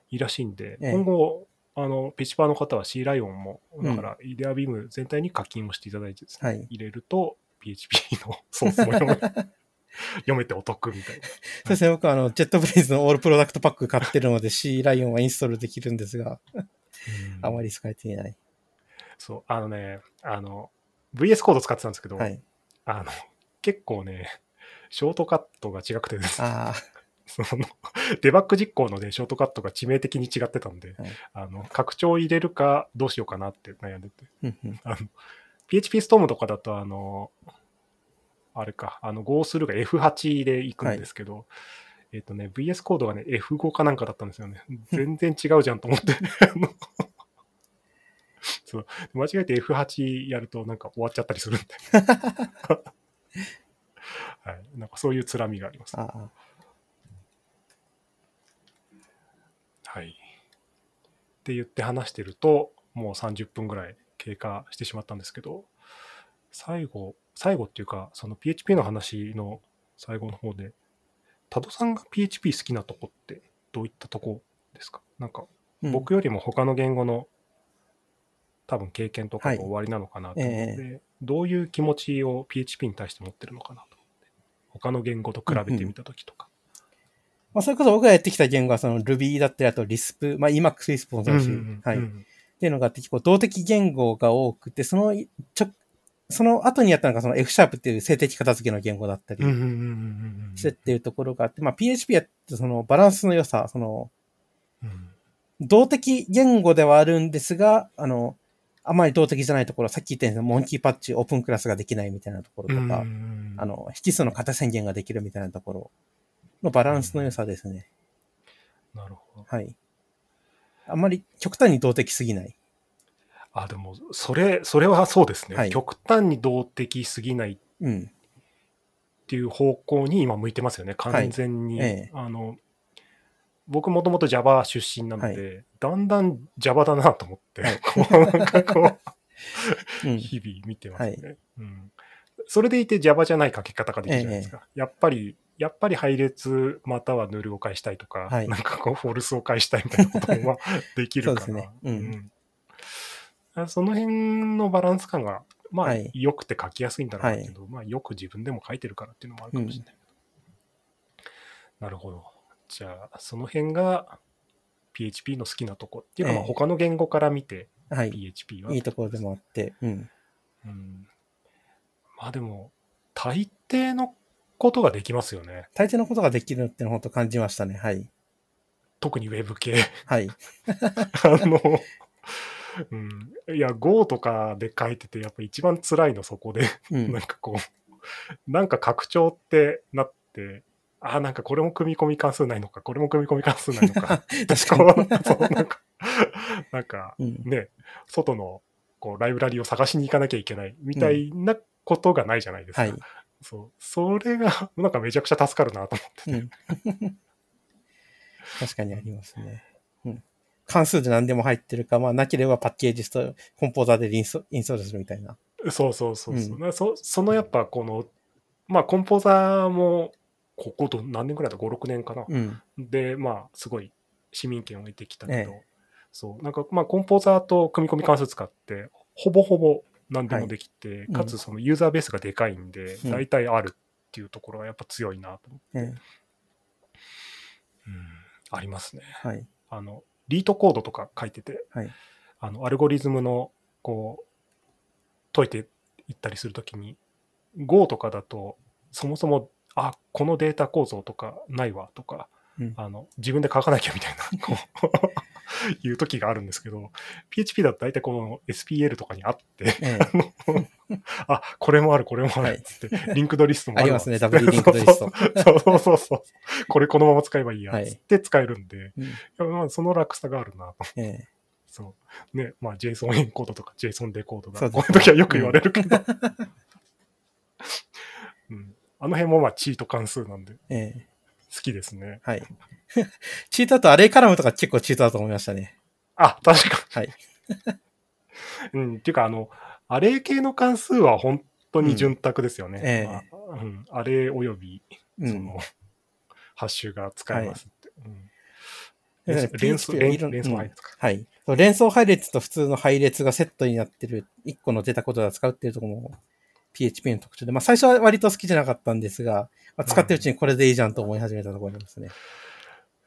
いいらしいんで、ええ今後、あの、 PHPer の方は CLion も、んだから、 IdeaVim 全体に課金をしていただいてですね、はい。入れると、PHP のソースも読め 読めてお得みたいな。そうですね。僕はあの、ジェットブレイズのオールプロダクトパック買ってるので C ライオンはインストールできるんですが、あまり使えていない。そう、あのね、あの、VS Code 使ってたんですけど、はい。あの、結構ね、ショートカットが違くてです その、デバッグ実行のね、ショートカットが致命的に違ってたんで、はいあの、拡張を入れるかどうしようかなって悩んでて、あ。の、PHP ストームとかだと、あの、あれか、あの、Go するが F8 で行くんですけど、えっ、とね、VS コードがね、F5 かなんかだったんですよね。全然違うじゃんと思って。そう、間違えて F8 やるとなんか終わっちゃったりするんで。はい。なんかそういうつらみがあります。ああ。はい。って言って話してると、もう30分ぐらい経過してしまったんですけど、最後、最後っていうか、その PHP の話の最後の方で、多度さんが PHP 好きなとこってどういったとこですか？なんか、うん僕よりも他の言語の多分経験とかが終わりなのかなと思うので、えどういう気持ちを PHP に対して持ってるのかなと思って。他の言語と比べてみたときとか。まあ、それこそ僕がやってきた言語はその Ruby だったり、あと Lisp、まあ Emacs Lisp もそうだし、はい。っうんていうのがあって、結構動的言語が多くて、そのちょ、その後にやったのがその F シャープっていう静的片付けの言語だったりしてっていうところがあって、まあ PHP やってそのバランスの良さ、そのうん動的言語ではあるんですが、あの、あまり動的じゃないところ、さっき言ったようにモンキーパッチ、オープンクラスができないみたいなところとか、うんあの、引数の型宣言ができるみたいなところのバランスの良さですね。なるほど。はい。あんまり極端に動的すぎない。あ、でも、それ、それはそうですね。はい極端に動的すぎないっうん。ていう方向に今向いてますよね、はい完全に。ええあの、僕もともと Java 出身なので、だんだん Java だなと思って、はいこう、なんかこう、うん。日々見てますね。うん、それでいて Java じゃない書き方ができるじゃないですか。やっぱり、やっぱり配列またはヌルを返したいとか、はいなんかこうフォルスを返したいみたいなこともまあできるから。そうですねうんうんその辺のバランス感が、まあ、はい良くて書きやすいんだろうけど、まあ、よく自分でも書いてるからっていうのもあるかもしれない。なるほど。じゃあ、その辺が PHP の好きなとこっていうか、まあええ他の言語から見てはい。PHP はいいところでもあって。うん。うんまあでも、大抵のことができますよね。大抵のことができるっていうのを本当感じましたね。はい。特にウェブ系。はい。あの、うん、いや、Go とかで書いてて、やっぱ一番辛いのそこで、うん なん。かこう、なんか拡張ってなって、あ、なんかこれも組み込み関数ないのか、これも組み込み関数ないのか。確かに。そう、なんか、なんかうん。ね、外のこうライブラリを探しに行かなきゃいけないみたいなことがないじゃないですか。はい。そう。それが、なんかめちゃくちゃ助かるなと思ってて。うん。確かにありますね。うん。関数で何でも入ってるか、まあ、なければパッケージとコンポーザーでインストインストールするみたいな。そうそうそうそう、うんなそ。そのやっぱこの、まあコンポーザーも、ここと何年くらいだ ?5、6年かな。うん。で、まあすごい市民権を得てきたけど、えそう、なんかまあコンポーザーと組み込み関数使って、ほぼほぼ何でもできて、うんかつそのユーザーベースがでかいんで、うん大体あるっていうところがやっぱ強いなと思って、ええうん、ありますね。はい。あの、リートコードとか書いてて、はい。あの、アルゴリズムの、こう、解いていったりするときに、Go とかだと、そもそも、あ、このデータ構造とかないわとか、うんあの、自分で書かなきゃみたいな、こう、いう時があるんですけど、PHP だと大体この SPL とかにあって、えあ、これもある、これもあるっつって、 linked list もあるわありますね。つって double linked list。そうそうそうそう。これこのまま使えばいいや、はいつって使えるんで、えうん。いやまあその楽さがあるなと。ええ。そう。ね、まあ JSON encode とか JSON decode が、こういう時はよく言われるけど。うん。あの辺もまあチート関数なんで。ええ好きですね。はい。チートだとアレイカラムとか結構チートだと思いましたね。あ、確かはい。に。うん。っていうか、あの、アレイ系の関数は本当に潤沢ですよね。うんええまあうん。アレイおよび、うんその、。ハッシュが使えますって。うんだから連想連想配列か。はい。連想配列と普通の配列がセットになってる1個のデータコードを使うっていうところも PHP の特徴で、まあ最初は割と好きじゃなかったんですが、まあ、使ってるうちにこれでいいじゃんと思い始めたところですね。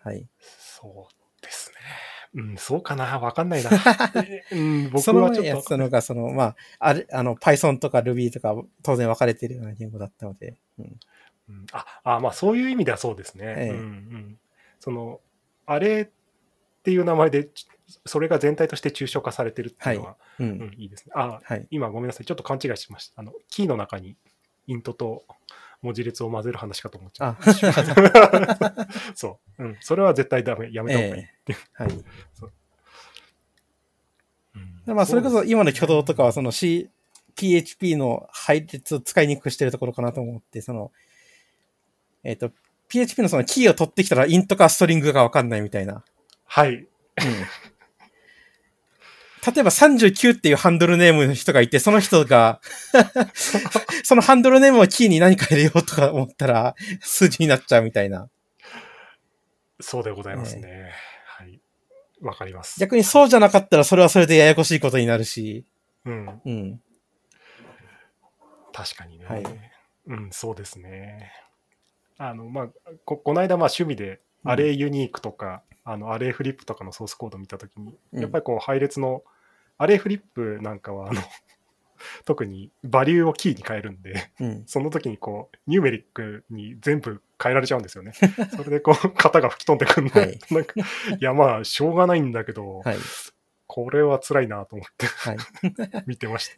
はい。そうですね。うん、そうかなわかんないな。うん、僕そのはちょっと前やってた。のが、その、まあ、あれ、あの、Python とか Ruby とか当然分かれてるような言語だったので、うん。うんああ、まあそういう意味ではそうですね。ええうんうん、その、あれっていう名前で、ちそれが全体として抽象化されてるっていうのは、ううんん。いいですね。あ、はい。今ごめんなさい。ちょっと勘違いしました。あの、キーの中にイントと文字列を混ぜる話かと思っちゃあう。そう。うん。それは絶対ダメ。やめた方がいいっていう。はい。うんでまあ、それこそ今の挙動とかは、その C、PHP の配列を使いにくくしてるところかなと思って、その、えっ、と、PHP のそのキーを取ってきたらイントかストリングかわかんないみたいな。はい。うん。例えば39っていうハンドルネームの人がいて、その人が、そのハンドルネームをキーに何か入れようとか思ったら、数字になっちゃうみたいな。そうでございますね。はい。わかります。逆にそうじゃなかったら、それはそれでややこしいことになるし。うん。うん。確かにね。はいうん、そうですね。あの、まあ、こ、この間、まあ、趣味で、うんアレイユニークとか、あの、アレイフリップとかのソースコードを見たときに、うんやっぱりこう、配列の、アレイフリップなんかは、あの、特にバリューをキーに変えるんで、うん。その時にこう、ニューメリックに全部変えられちゃうんですよね。それでこう、型が吹き飛んでくるんで、はい なんか、いや、まあ、しょうがないんだけど、はい。これは辛いなと思ってはい。見てました。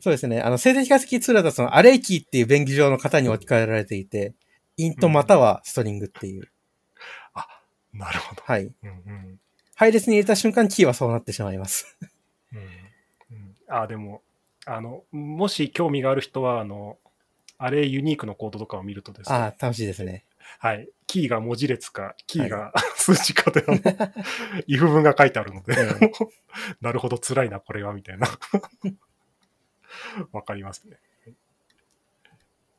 そうですね。あの、静的化石ツールだとそのアレイキーっていう便宜上の型に置き換えられていて、イントまたはストリングっていう。なるほど。はい。うんうん配列に入れた瞬間、キーはそうなってしまいます。うんうん、あ、でも、あの、もし興味がある人は、あの、あれユニークのコードとかを見るとですね、ああ、楽しいですね。はい、キーが文字列か、キーが数字かで、あの、if 文が書いてあるので、え なるほど辛いな、これは、みたいな。わかりますね。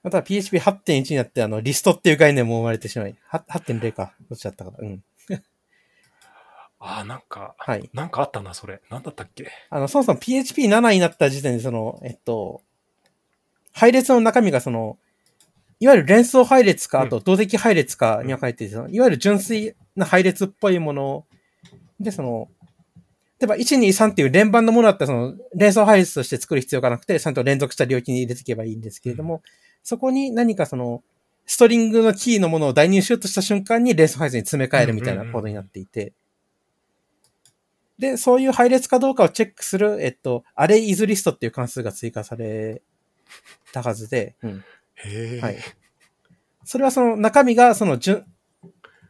また PHP8.1 になって、あの、リストっていう概念も生まれてしまい、は8.0か。どっちだったかな。うん。あ、なんか、はい。なんかあったな、それ。なんだったっけ？あの、そもそも PHP7 になった時点で、その、えっと、配列の中身がその、いわゆる連想配列か、うんあと動的配列かに分かれていて、そのいわゆる純粋な配列っぽいもので、その、例えば1、2、3っていう連番のものだったら、その、連想配列として作る必要がなくて、ちゃんと連続した領域に入れていけばいいんですけれども、そこに何かその、ストリングのキーのものを代入しようとした瞬間に連想配列に詰め替えるみたいなコードになっていて、で、そういう配列かどうかをチェックする、えっと、アレイイズリストっていう関数が追加されたはずで、うんへえ、はい。それはその中身がその純、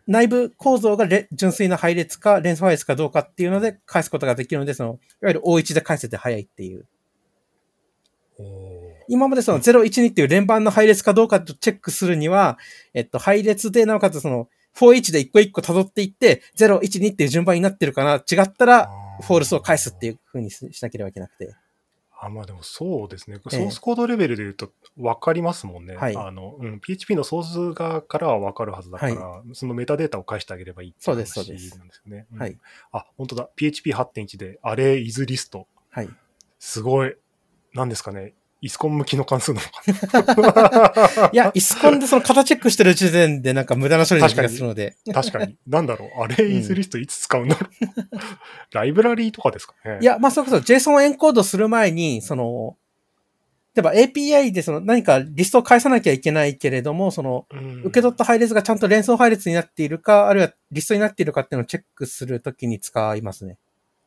内部構造がレ純粋な配列か連想配列かどうかっていうので返すことができるので、その、いわゆる O1 で返せて早いっていう。今までその012っていう連番の配列かどうかとチェックするには、えっと、配列でなおかつその、41で一個一個辿っていって、012っていう順番になってるかな、違ったら、フォールスを返すっていう風にししなければいけなくて。あ、まあでもそうですね。えソースコードレベルで言うと分かりますもんね。はいあの、うん、PHP のソース側からは分かるはずだから、そのメタデータを返してあげればいいってそう話ですそうですなんです。うんはい。あ、本当だ。PHP8.1 で、アレイズリスト。はい。すごい。何ですかね。イスコン向きの関数なのかな？いや、イスコンでその型チェックしてる時点でなんか無駄な処理な気がするので。確かに。なんだろう？アレイズリストいつ使うんだろう。ライブラリーとかですかね。い、や、まあ、それこそ JSON エンコードする前に、その、例えば API でその何かリストを返さなきゃいけないけれども、その、うん、受け取った配列がちゃんと連想配列になっているか、あるいはリストになっているかっていうのをチェックするときに使いますね。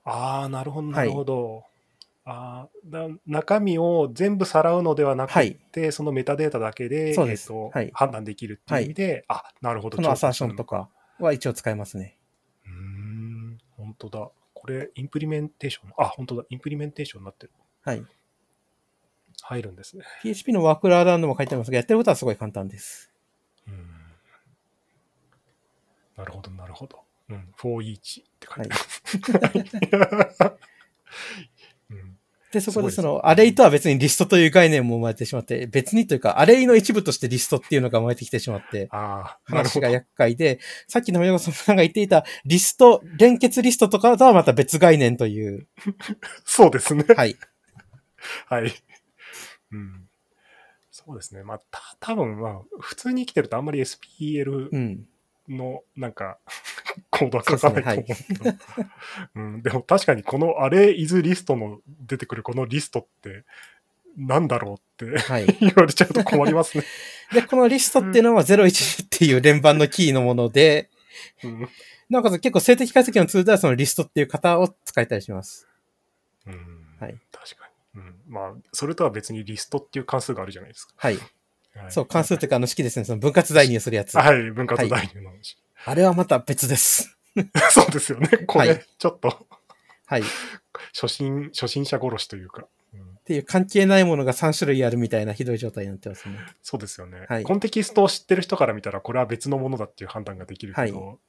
ああ、なるほど、なるほど。あーだ中身を全部さらうのではなくて、そのメタデータだけで、そうですえっとはい判断できるっていう意味で、あ、なるほど。そのアサーションとかは一応使いますね。うーん、本当だ。これ、 implementation？あ、本当だ。 implementation になってる。はい。入るんですね。PHP のユーザーランドも書いてありますが、やってることはすごい簡単です。うん。なるほど、なるほど。うん、 foreach って書いてある。うん で、そこですその、アレイとは別にリストという概念も生まれてしまって、別にというか、アレイの一部としてリストっていうのが生まれてきてしまって、話が。厄介で、さっきの宮本さんが言っていたリスト、連結リストとかとはまた別概念という。そうですね。はい。はい。うん。そうですね。まあ、た多分まあ、普通に生きてるとあんまり SPL うん。の、なんか、コードは書かないと思うけど。うん。でも確かにこのアレイズリストの出てくるこのリストって、なんだろうってはい。言われちゃうと困りますね。で、このリストっていうのは01っていう連番のキーのもので、うん。なおかつ結構静的解析のツールではそのリストっていう型を使えたりします。うんはい確かに。うん。まあ、それとは別にリストっていう関数があるじゃないですか。はい。はいそう、関数っていうかあの式ですね。その分割代入するやつ。はい、分割代入の話。あれはまた別です。そうですよね。これ、はいちょっと、はい。っ初心、初心者殺しというか。うんていう関係ないものが3種類あるみたいなひどい状態になってますね。そうですよね、はいコンテキストを知ってる人から見たら、これは別のものだっていう判断ができるけど、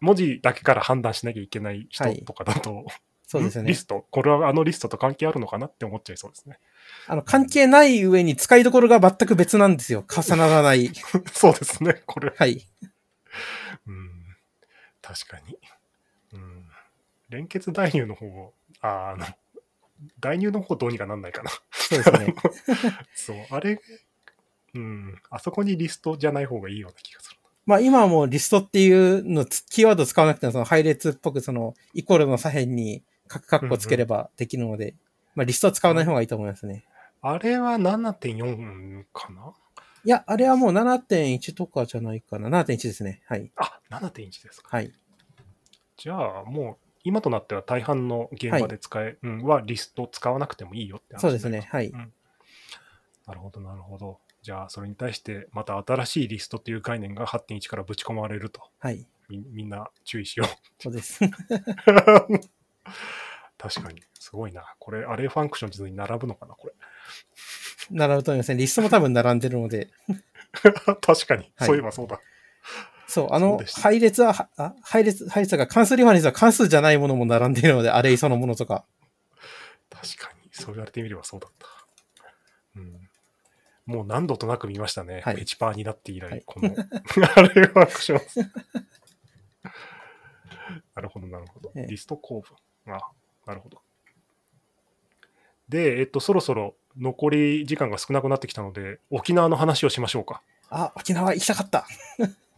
文字だけから判断しなきゃいけない人とかだと、そうですよねん？リ。スト、これはあのリストと関係あるのかなって思っちゃいそうですね。あの、関係ない上に使いどころが全く別なんですよ。重ならない。そうですね、これ。はい。うん、確かに。うん、連結代入の方、ああの、代入の方どうにかなんないかな。そうですね。そう、あれ、うん、あそこにリストじゃない方がいいような気がする。まあ今はもうリストっていうのつ、キーワード使わなくてもその配列っぽくそのイコールの左辺にカクカッコつければできるので、まあリストは使わない方がいいと思いますね。あれは7.4かないや、あれはもう7.1とかじゃないかな。7.1ですね。はい。あ、7.1ですか。はい。じゃあ、もう、今となっては大半の現場で使え、うん、はリスト使わなくてもいいよって話そうですね。はい。なるほど、なるほど。じゃあ、それに対して、また新しいリストっていう概念が8.1からぶち込まれると。はい。みみんな注意しよう。そうです。確かに。すごいな。これ、 array functions に並ぶのかな、これ。並ぶと思いますね。リストも多分並んでるので。確かに。はいそういえばそうだ。そう、あの配列は、はあ配列、配列が関数リファレンスは関数じゃないものも並んでいるので、アレイそのものとか。確かに。そう言われてみればそうだった。うん。もう何度となく見ましたね。はいペチパーになって以来、はいこの、クションズ。なるほど、なるほど。ええリスト構文。あ、なるほど。で、えっと、そろそろ残り時間が少なくなってきたので、沖縄の話をしましょうか。あ、沖縄行きたかった。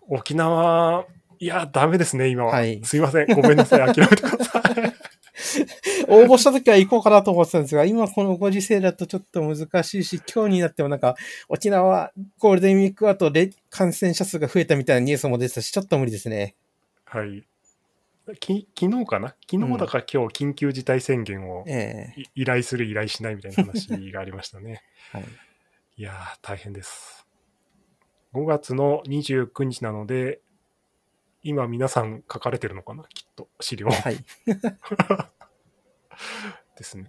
沖縄、いや、ダメですね、今は。はいすいません。ごめんなさい。諦めてください。応募した時は行こうかなと思ってたんですが、今このご時世だとちょっと難しいし、今日になってもなんか、沖縄ゴールデンウィーク後で感染者数が増えたみたいなニュースも出てたし、ちょっと無理ですね。はい。き昨日かな？昨日だか今日緊急事態宣言をええい依頼する依頼しないみたいな話がありましたね。はい。いやー、大変です。5月の29日なので、今皆さん書かれてるのかな？きっと、資料はい。ですね。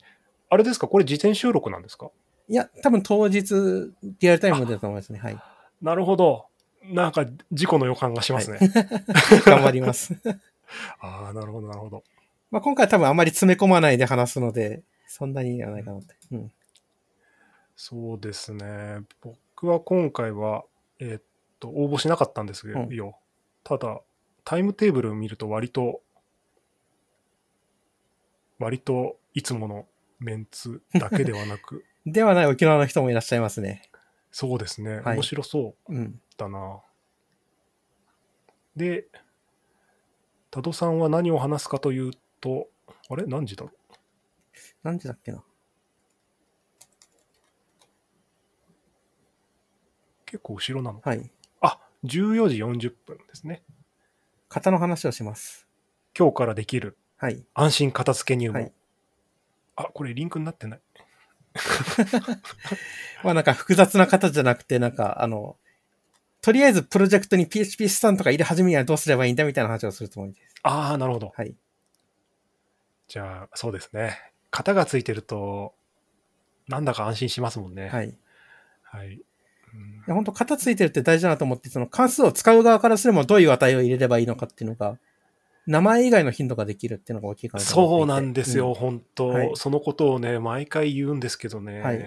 あれですか？これ事前収録なんですか？いや、多分当日、リアルタイムだと思いますね。はい。なるほど。なんか事故の予感がしますね。頑張ります。ああ、なるほど、なるほど。まあ今回多分あまり詰め込まないで話すので、そんなにいらないかなって。うん。そうですね。僕は今回は、えーっと、応募しなかったんですよ。うんただ、タイムテーブルを見ると割と、割といつものメンツだけではなく、ではない沖縄の人もいらっしゃいますね。そうですね。はい面白そううん。だな。で、多度さんは何を話すかというと、あれ？何時だ？ろう何時だっけな？結構後ろなの？はい。あ、14時40分ですね。型の話をします。今日からできるはい。安心片付け入門。はいあ、これリンクになってない。まあなんか複雑な型じゃなくて、なんかあの、とりあえずプロジェクトに PHP スタンとか入れ始めにはどうすればいいんだみたいな話をするつもりです。ああ、なるほど。はい。じゃあ、そうですね。型がついてると、なんだか安心しますもんね。。はいはい。う本当型ついてるって大事だなと思って、その関数を使う側からすればどういう値を入れればいいのかっていうのが、名前以外の頻度ができるっていうのが大きいかなそうなんですよ、。本当、はいそのことをね、毎回言うんですけどね。はい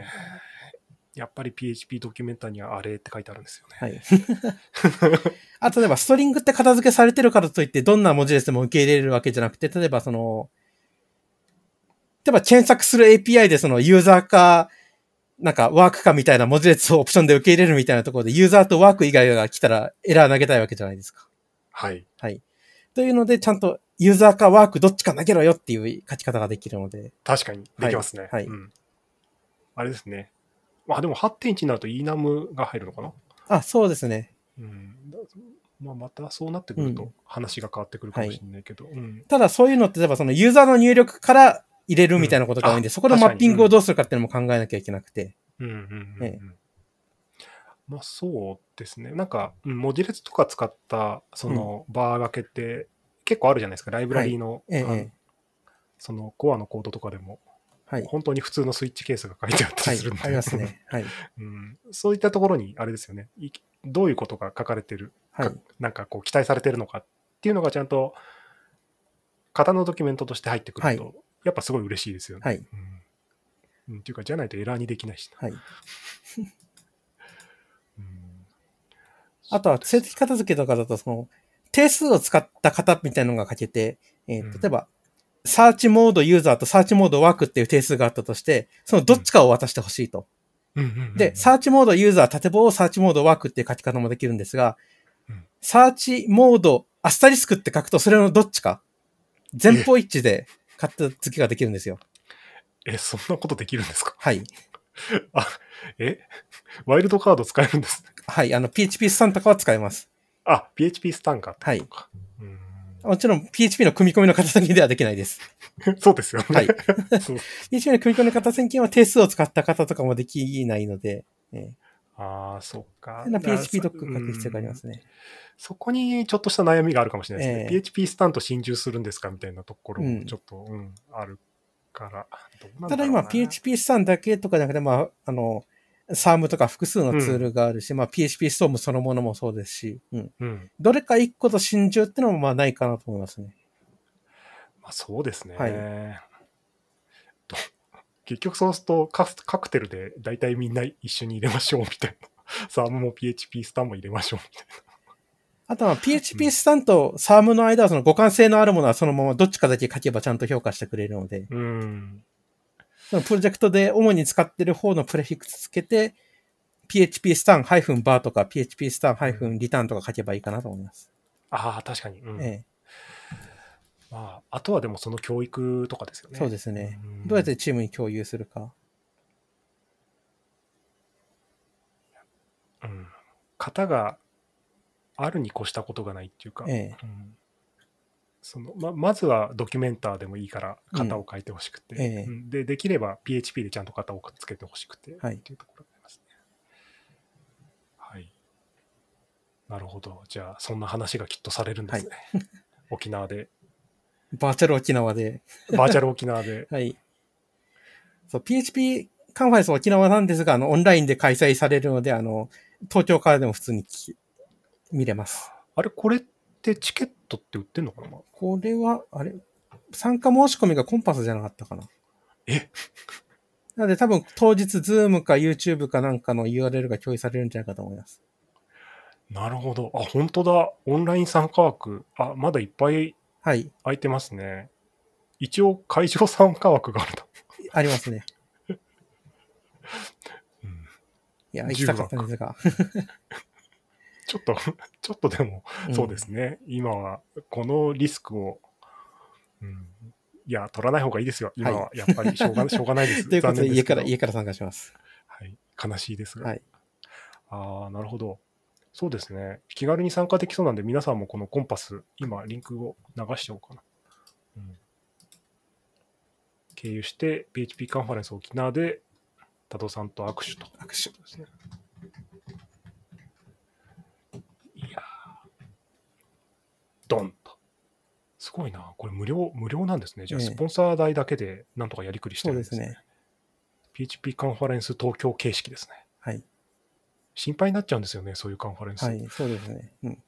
やっぱり PHP ドキュメンタにはあれって書いてあるんですよね。はい。あと、例えば、ストリングって片付けされてるからといって、どんな文字列でも受け入れるわけじゃなくて、例えば、その、例えば、検索する API で、その、ユーザーか、なんか、ワークかみたいな文字列をオプションで受け入れるみたいなところで、ユーザーとワーク以外が来たら、エラー投げたいわけじゃないですか。はい。はい。というので、ちゃんと、ユーザーかワークどっちか投げろよっていう書き方ができるので、確かに、できますね。はいうん。あれですね。まあでも8.1になると enum が入るのかな？あ、そうですね。うん。だまあまたそうなってくるとうん。話が変わってくるかもしれないけど。うん。ただそういうのって、例えばそのユーザーの入力から入れるみたいなことが多いんで、うんあそこのマッピングをどうするかっていうのも考えなきゃいけなくて。うん。うん。うん。うん。えまあそうですね。なん。か、うん。文字列とか使ったそのバー掛けって結構あるじゃないですか。ライブラリーの,、あのええええそのコアのコードとかでもはい。本当に普通のスイッチケースが書いてあったはいりするんで、。ありますね。はい。うん、そういったところにあれですよね。いどういうことが書かれてる、はいか。なんかこう期待されてるのかっていうのがちゃんと型のドキュメントとして入ってくると、はやっぱすごい嬉しいですよね。はい。うんうん、っていうか、じゃないとエラーにできないしな。はい。うんあとは、性的片付けとかだと、その、定数を使った型みたいなのが書けて、えーうん例えば、サーチモードユーザーとサーチモードワークっていう定数があったとして、そのどっちかを渡してほしいと。で、サーチモードユーザー縦棒、サーチモードワークっていう書き方もできるんですがうん、サーチモードアスタリスクって書くと、それのどっちか、前方一致で片付けができるんですよ。え、そんなことできるんですか？はい。あ、え？ワイルドカード使えるんです。はい。あの、PHP スタンとかは使えます。あ、PHP スタンかってことか。うんもちろん PHP の組み込みの型宣言ではできないです。そうですよね。はい PHP の組み込みの型宣言は定数を使った型とかもできないので、えああ、そっか。PHP そドック書く必要がありますね。そこにちょっとした悩みがあるかもしれないですね。ええ PHP スタント侵入するんですかみたいなところうんもちょっと、うん、あるから。ただ今 PHP スタンだけとかじゃなくて、まあ、あの、サームとか複数のツールがあるし、まあ PHP ストームそのものもそうですし、うん。うん。どれか一個と心中ってのもまあないかなと思いますね。まあそうですね。はいと結局そうするとカスカクテルで大体みんな一緒に入れましょうみたいな。サームも PHP スタンも入れましょうみたいあとは PHP スタンとサームの間はその互換性のあるものはそのままどっちかだけ書けばちゃんと評価してくれるので、な。うん。そのプロジェクトで主に使ってる方のプレフィックスつけて、PHP スタン -bar とか PHP スタン -return とか書けばいいかなと思います。ああ、確かに。うんえまあ、あとはでもその教育とかですよえ、ね。そうですね。うんどうやってチームに共有するか。うん、型があるに越したことがないっていうか、ええうんそのままずはドキュメンターでもいいから型を変えてほしくて、ええうんでできれば PHP でちゃんと型をつけてほしくて、はいっていうところがありますね。はい。なるほど。じゃあ、そんな話がきっとされるんですね。沖縄で、バーチャル沖縄で。バーチャル沖縄で。はい。そう、PHP カンファレンス沖縄なんですが、あの、オンラインで開催されるので、あの、東京からでも普通に見れます。あれ、これってチケットって売ってんのかなこれは、あれ？参加申し込みが connpass じゃなかったかなえ？なので多分当日、ズームか YouTube かなんかの URL が共有されるんじゃないかと思います。なるほど。あ、本当だ。オンライン参加枠。あ、まだいっぱいはい。空いてますね。一応、会場参加枠があると。ありますね。うんいや、行きたかったんですが。ちょっと、ちょっとでも、んそうですね。今は、このリスクを、うん、いや、取らない方がいいですよ。今は、やっぱりしょうが、しょうがないです。ということで、家から、家から参加します。はい。悲しいですが。はい。ああ、なるほど。そうですね。気軽に参加できそうなんで、皆さんもこのコンパス、今、リンクを流しておこうかな。うん、経由して、PHP カンファレンス沖縄で、多度さんと握手と。握手。ですね。いやードンと。すごいな。これ無料、無料なんですね。じゃあ、ええスポンサー代だけでなんとかやりくりしてるんですね。ですね。PHP カンファレンス東京形式ですね。はい。心配になっちゃうんですよね、そういうカンファレンス。はい。そうですね。うん。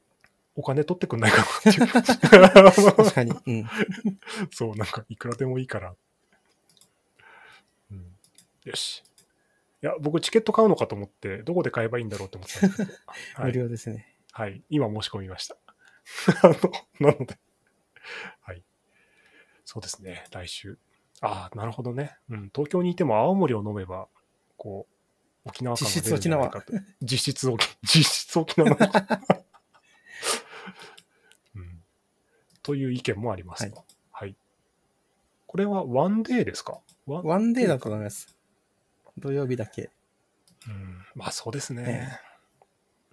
お金取ってくんないかなっていう。確かに。うん。そう、なんかいくらでもいいから。うん、よし。いや、僕チケット買うのかと思って、どこで買えばいいんだろうって思ってたんですけど。は無い、料ですね。はい。今申し込みました。あの、なので。はい。そうですね。来週。ああ、なるほどね。うん。東京にいても青森を飲めば、こう、沖縄感が出るんじゃないかと。実質沖、実質沖縄なのか。うん。という意見もありますと。はい。これは one day ですか？ワン one day だと思います。土曜日だけ。うん、まあそうですね、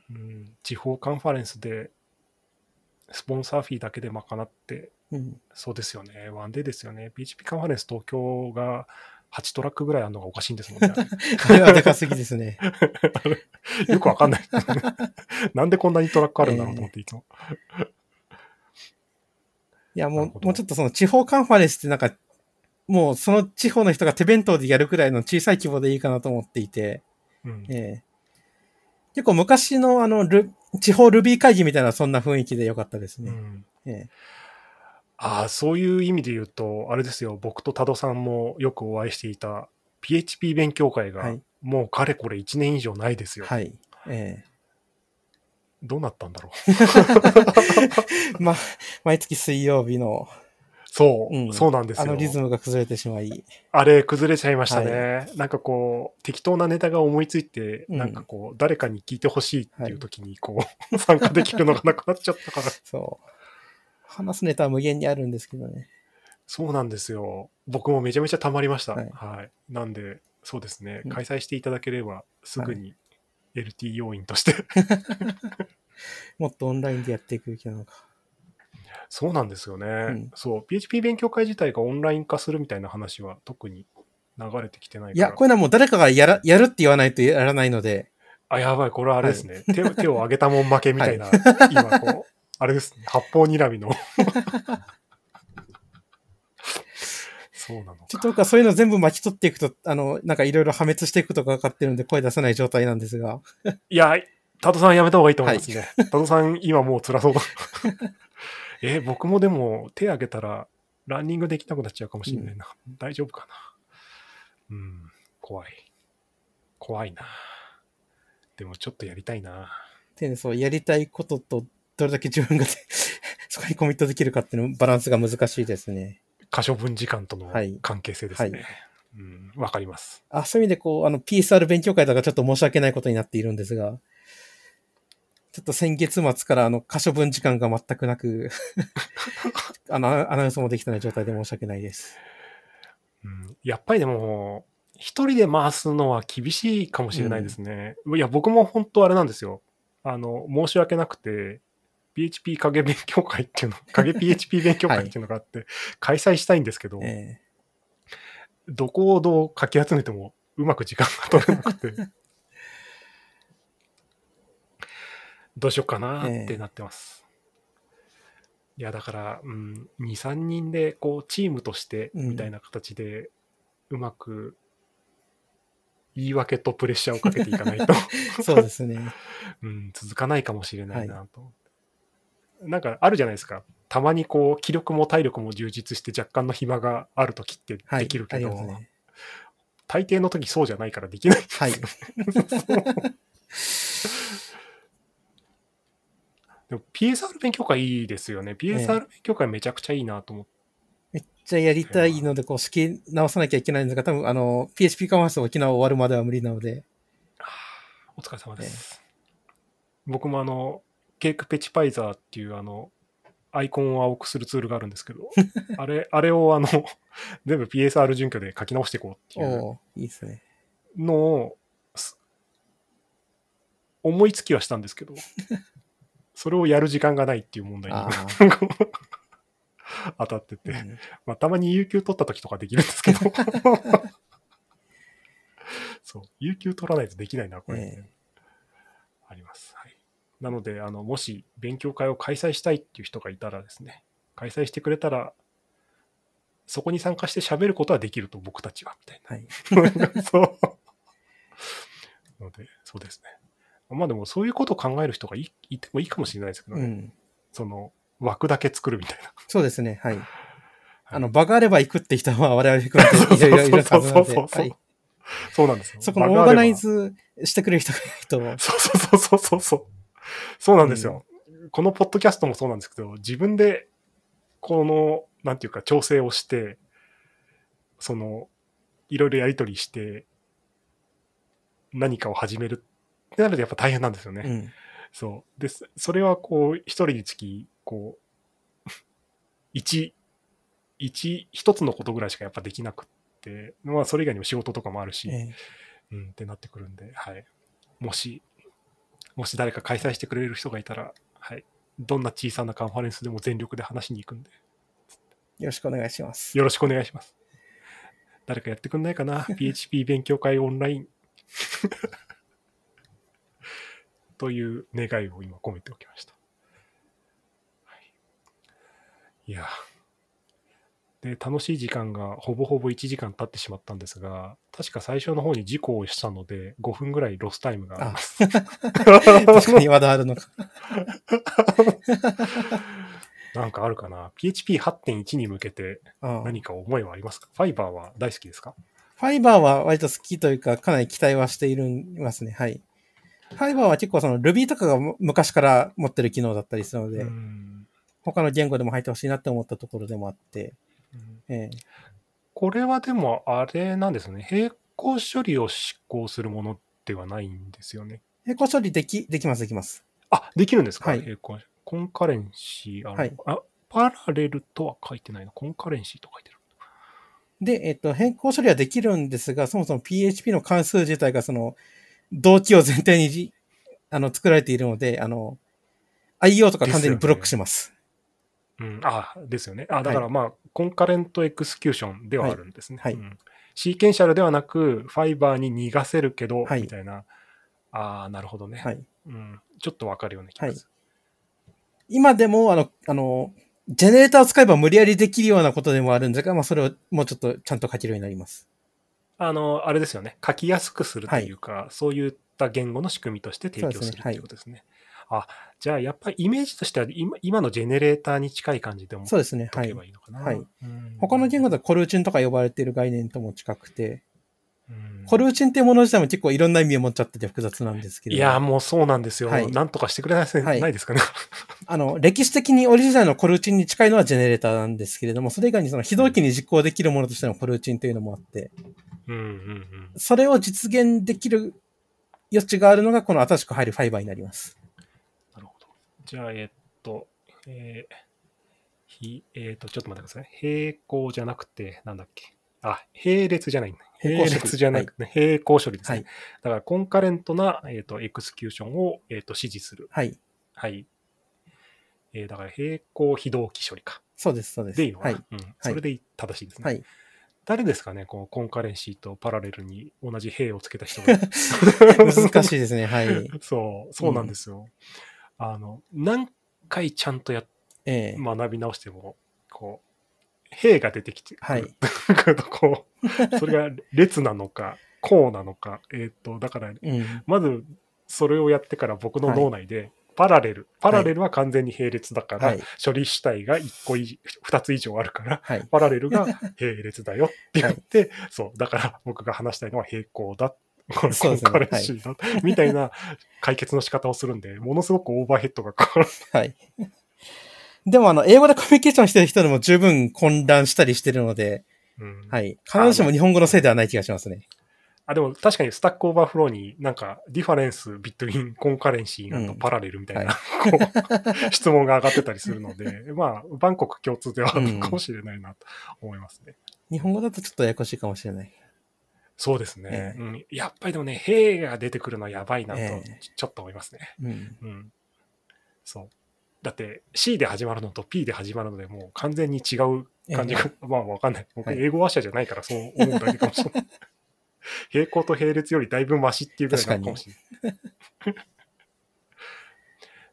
えうん。地方カンファレンスで、 sponsor fee だけで賄って、うん。そうですよね。 one day ですよね。PHP カンファレンス東京が8トラックぐらいあるのがおかしいんですもんね。あれはでかすぎですね。よくわかんない。なんでこんなにトラックあるんだろうと思って、いつも。いや、もう、もうちょっとその地方カンファレンスってなんか、もうその地方の人が手弁当でやるくらいの小さい規模でいいかなと思っていて、うんええ結構昔のあのル、地方 Ruby 会議みたいなそんな雰囲気でよかったですね。うんええああ、そういう意味で言うと、あれですよ、僕と多度さんもよくお会いしていた PHP 勉強会がはい、もうかれこれ1年以上ないですよ。はい。えどうなったんだろう。え ま、毎月水曜日の、そう、うんそうなんですよ。あのリズムが崩れてしまい、あれ、崩れちゃいましたね。なんかこう、適当なネタが思いついて、うんなんかこう、誰かに聞いてほしいっていう時に、こう、参加できるのがなくなっちゃったから。そう。話すネタは無限にあるんですけどね。そうなんですよ。僕もめちゃめちゃ溜まりました。ははいい。なんで、そうですねう。ん開催していただければ、すぐに LT 要員として、もっとオンラインでやっていくべきなのか。そうなんですよね、んそう、PHP 勉強会自体がオンライン化するみたいな話は特に流れてきてないい。や、こういうのはもう誰かがやら、やるって言わないとやらないので、あ、やばい、これはあれですね。手を手を上げたもん負けみたいな、今こう、あれですね。八方睨みの。そうなのか。ちょっと僕はそういうの全部巻き取っていくと、あの、なんかいろいろ破滅していくことが分かってるんで声出せない状態なんですが。いや、タトさんやめた方がいいと思いますね。タトさん今もう辛そうだ。えー僕もでも手挙げたらランニングできなくなっちゃうかもしれないな。大丈夫かな。うん、怖い。怖いな。でもちょっとやりたいな。で、そう、やりたいことと、どれだけ自分が そこにコミットできるかっていうのバランスが難しいですね。可処分時間とのはい関係性ですね。はいうん、わかります。あ、そういう意味でこう、あの、PSR 勉強会だからちょっと申し訳ないことになっているんですが、ちょっと先月末からあの、可処分時間が全くなく、あの、アナウンスもできてない状態で申し訳ないです。うん、やっぱりでも、一人で回すのは厳しいかもしれないですね。いや、僕も本当あれなんですよ。あの、申し訳なくて、PHP 影勉強会っていうの、影 PHP 勉強会っていうのがあって、開催したいんですけど、えどこをどうかき集めてもうまく時間が取れなくて、どうしようかなってなってます。いや、だから、うん、2、3人で、こう、チームとして、うんみたいな形で、うまく、言い訳とプレッシャーをかけていかないと、え そうですね。うん、続かないかもしれないなと。なんか、あるじゃないですか。たまにこう、気力も体力も充実して若干の暇がある時ってはい。できるけど、ありますね。大抵の時そうじゃないからできない。はい。でも PSR 勉強会いいですよね。PSR 勉強会めちゃくちゃいいなと思って。めっちゃやりたいので、こう、仕切り直さなきゃいけないんですが、多分、あの、PHP カンファレンス沖縄終わるまでは無理なので、お疲れ様です。僕もあの、ケークペチパイザーっていうあの、アイコンを青くするツールがあるんですけど、あれ、あれをあの、全部 PSR 準拠で書き直していこうっていういいですね。のを、す思いつきはしたんですけど、それをやる時間がないっていう問題にあ 当たってて、うんまあ、たまに有給取った時とかできるんですけど、そう、有給取らないとできないな、これ、えあります。はい。なので、あの、もし勉強会を開催したいっていう人がいたらですね、開催してくれたら、そこに参加して喋ることはできると、僕たちは、みたいはい。な。そう。ので、そうですね。まあでも、そういうことを考える人がいいてもいいかもしれないですけどね、うん。その、枠だけ作るみたいな。そうですね。はい。あの、場があれば行くって人は我々含めていろいろいるはずなので、そうそうそうそうはい。そうなんですよ。そこのオーガナイズしてくれる人がいないと、そうそうそうそうそう。そうなんですよ。このポッドキャストもそうなんですけど、自分で、この、なんていうか、調整をして、その、いろいろやりとりして、何かを始めるってなるとやっぱ大変なんですよね。うん。そう。です。それはこう、一人につき、こう、一、一、一つのことぐらいしかやっぱできなくって、まあそれ以外にも仕事とかもあるし、えうん、ってなってくるんで、はい。もし、もし誰か開催してくれる人がいたら、はい。どんな小さなカンファレンスでも全力で話しに行くんで、えよろしくお願いします。よろしくお願いします。誰かやってくんないかな ?PHP 勉強会オンライン。という願いを今込めておきました。はい、いや。で、楽しい時間がほぼほぼ1時間経ってしまったんですが、確か最初の方に事故をしたので、5分ぐらいロスタイムがあります。確かにまだあるのか。なんかあるかな ?PHP8.1 に向けて何か思いはありますか？ファイバーは大好きですか？ファイバーは割と好きというか、かなり期待はしているますね。はい。ファイバーは結構その Ruby とかがむ昔から持ってる機能だったりするので、うん他の言語でも入ってほしいなって思ったところでもあって、うんええこれはでもあれなんですね。並行処理を執行するものではないんですよね。並行処理でき、できます、できます。あ、できるんですか、はい並行コンカレンシーある、はいあ、パラレルとは書いてないの？コンカレンシーと書いてる。で、えっと、変更処理はできるんですが、そもそも PHP の関数自体がその、同期を前提にじあの作られているので、あの、IO とか完全にブロックします。うん、あ、ですよね。あ、だからまあ、コンカレントエクスキューションではあるんですね。はいうんシーケンシャルではなく、ファイバーに逃がせるけど、はいみたいなああ、なるほどね。はい。うん。ちょっとわかるような気がする。今でも、あの、あの、ジェネレーターを使えば無理やりできるようなことでもあるんですが、まあ、それをもうちょっとちゃんと書けるようになります。あの、あれですよね。書きやすくするというか、そういった言語の仕組みとして提供するっていうことですね。あ、じゃあやっぱりイメージとしては今今のジェネレーターに近い感じでもそうですね。解けはい。ばいいのかな？はいうん他の言語ではコルーチンとか呼ばれている概念とも近くて、うんコルーチンっていうもの自体も結構いろんな意味を持っちゃってて複雑なんですけど。いや、もうそうなんですよ。はいなんとかしてくれない,、はいないですかね。あの、歴史的にオリジナルのコルーチンに近いのはジェネレーターなんですけれども、それ以外にその非同期に実行できるものとしてのコルーチンというのもあって、うんうんうん。それを実現できる余地があるのがこの新しく入るファイバーになります。なるほど。じゃあ、えっと、えーひえっと、ちょっと待ってくださいね。平行じゃなくて、なんだっけ。あ、並列じゃないんだ。並列じゃなくて、並行処理ですね。はいだから、コンカレントな、えっとエクスキューションを、えっと指示する。はい。はい。えーだから、並行非同期処理か。そうです、そうです。でいいのかな、はい。うん。それで正しいですね。はい。誰ですかね？このコンカレンシーとパラレルに同じ並をつけた人が。難しいですね。はい。そう、そうなんですよ。あの、何回ちゃんとやっええ学び直しても、こう、兵が出てきてくはいる。こう、それが列なのか、こうなのか、えっ、と、だから、うん。まず、それをやってから僕の脳内で、パラレル。パラレルは完全に並列だから、はい処理主体が1個以上、2つ以上あるから、はい。パラレルが並列だよって 言って、そう、だから僕が話したいのは平行だ。これねコンカレンシーだ、みたいな解決の仕方をするんで、ものすごくオーバーヘッドがかかる。はい。でも、あの、英語でコミュニケーションしてる人でも十分混乱したりしてるので、うんはい。必ずしも日本語のせいではない気がしますね。あ、でも確かに Stack Overflow になんか difference between concurrency and うん parallel みたいな、はこう質問が上がってたりするので、まあ、万国共通ではあるうんかもしれないなと思いますね。日本語だとちょっとややこしいかもしれない。そうですね。ええうん、やっぱりでもね、兵が出てくるのはやばいなとええちょっと思いますね。うん。うん。そう。だって C で始まるのと P で始まるのでもう完全に違う感じが、まあわかんない。僕、はい英語話者じゃないからそう思うだけかもしれない。平行と並列よりだいぶマシっていうぐらいなのかもしれない。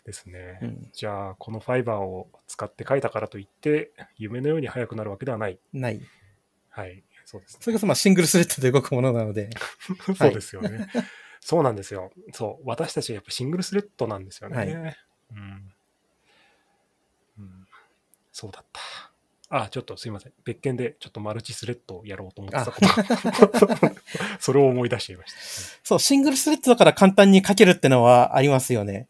ですね。うん。じゃあ、このファイバーを使って書いたからといって、夢のように速くなるわけではない。ない。はい。そうですね。それこそまあシングルスレッドで動くものなので、そうですよね。そうなんですよ。そう。私たちはやっぱシングルスレッドなんですよね。はいうん。うん。そうだった。あ、ちょっとすいません。別件でちょっとマルチスレッドをやろうと思ってたことが それを思い出していました。そう、シングルスレッドだから簡単に書けるってのはありますよね。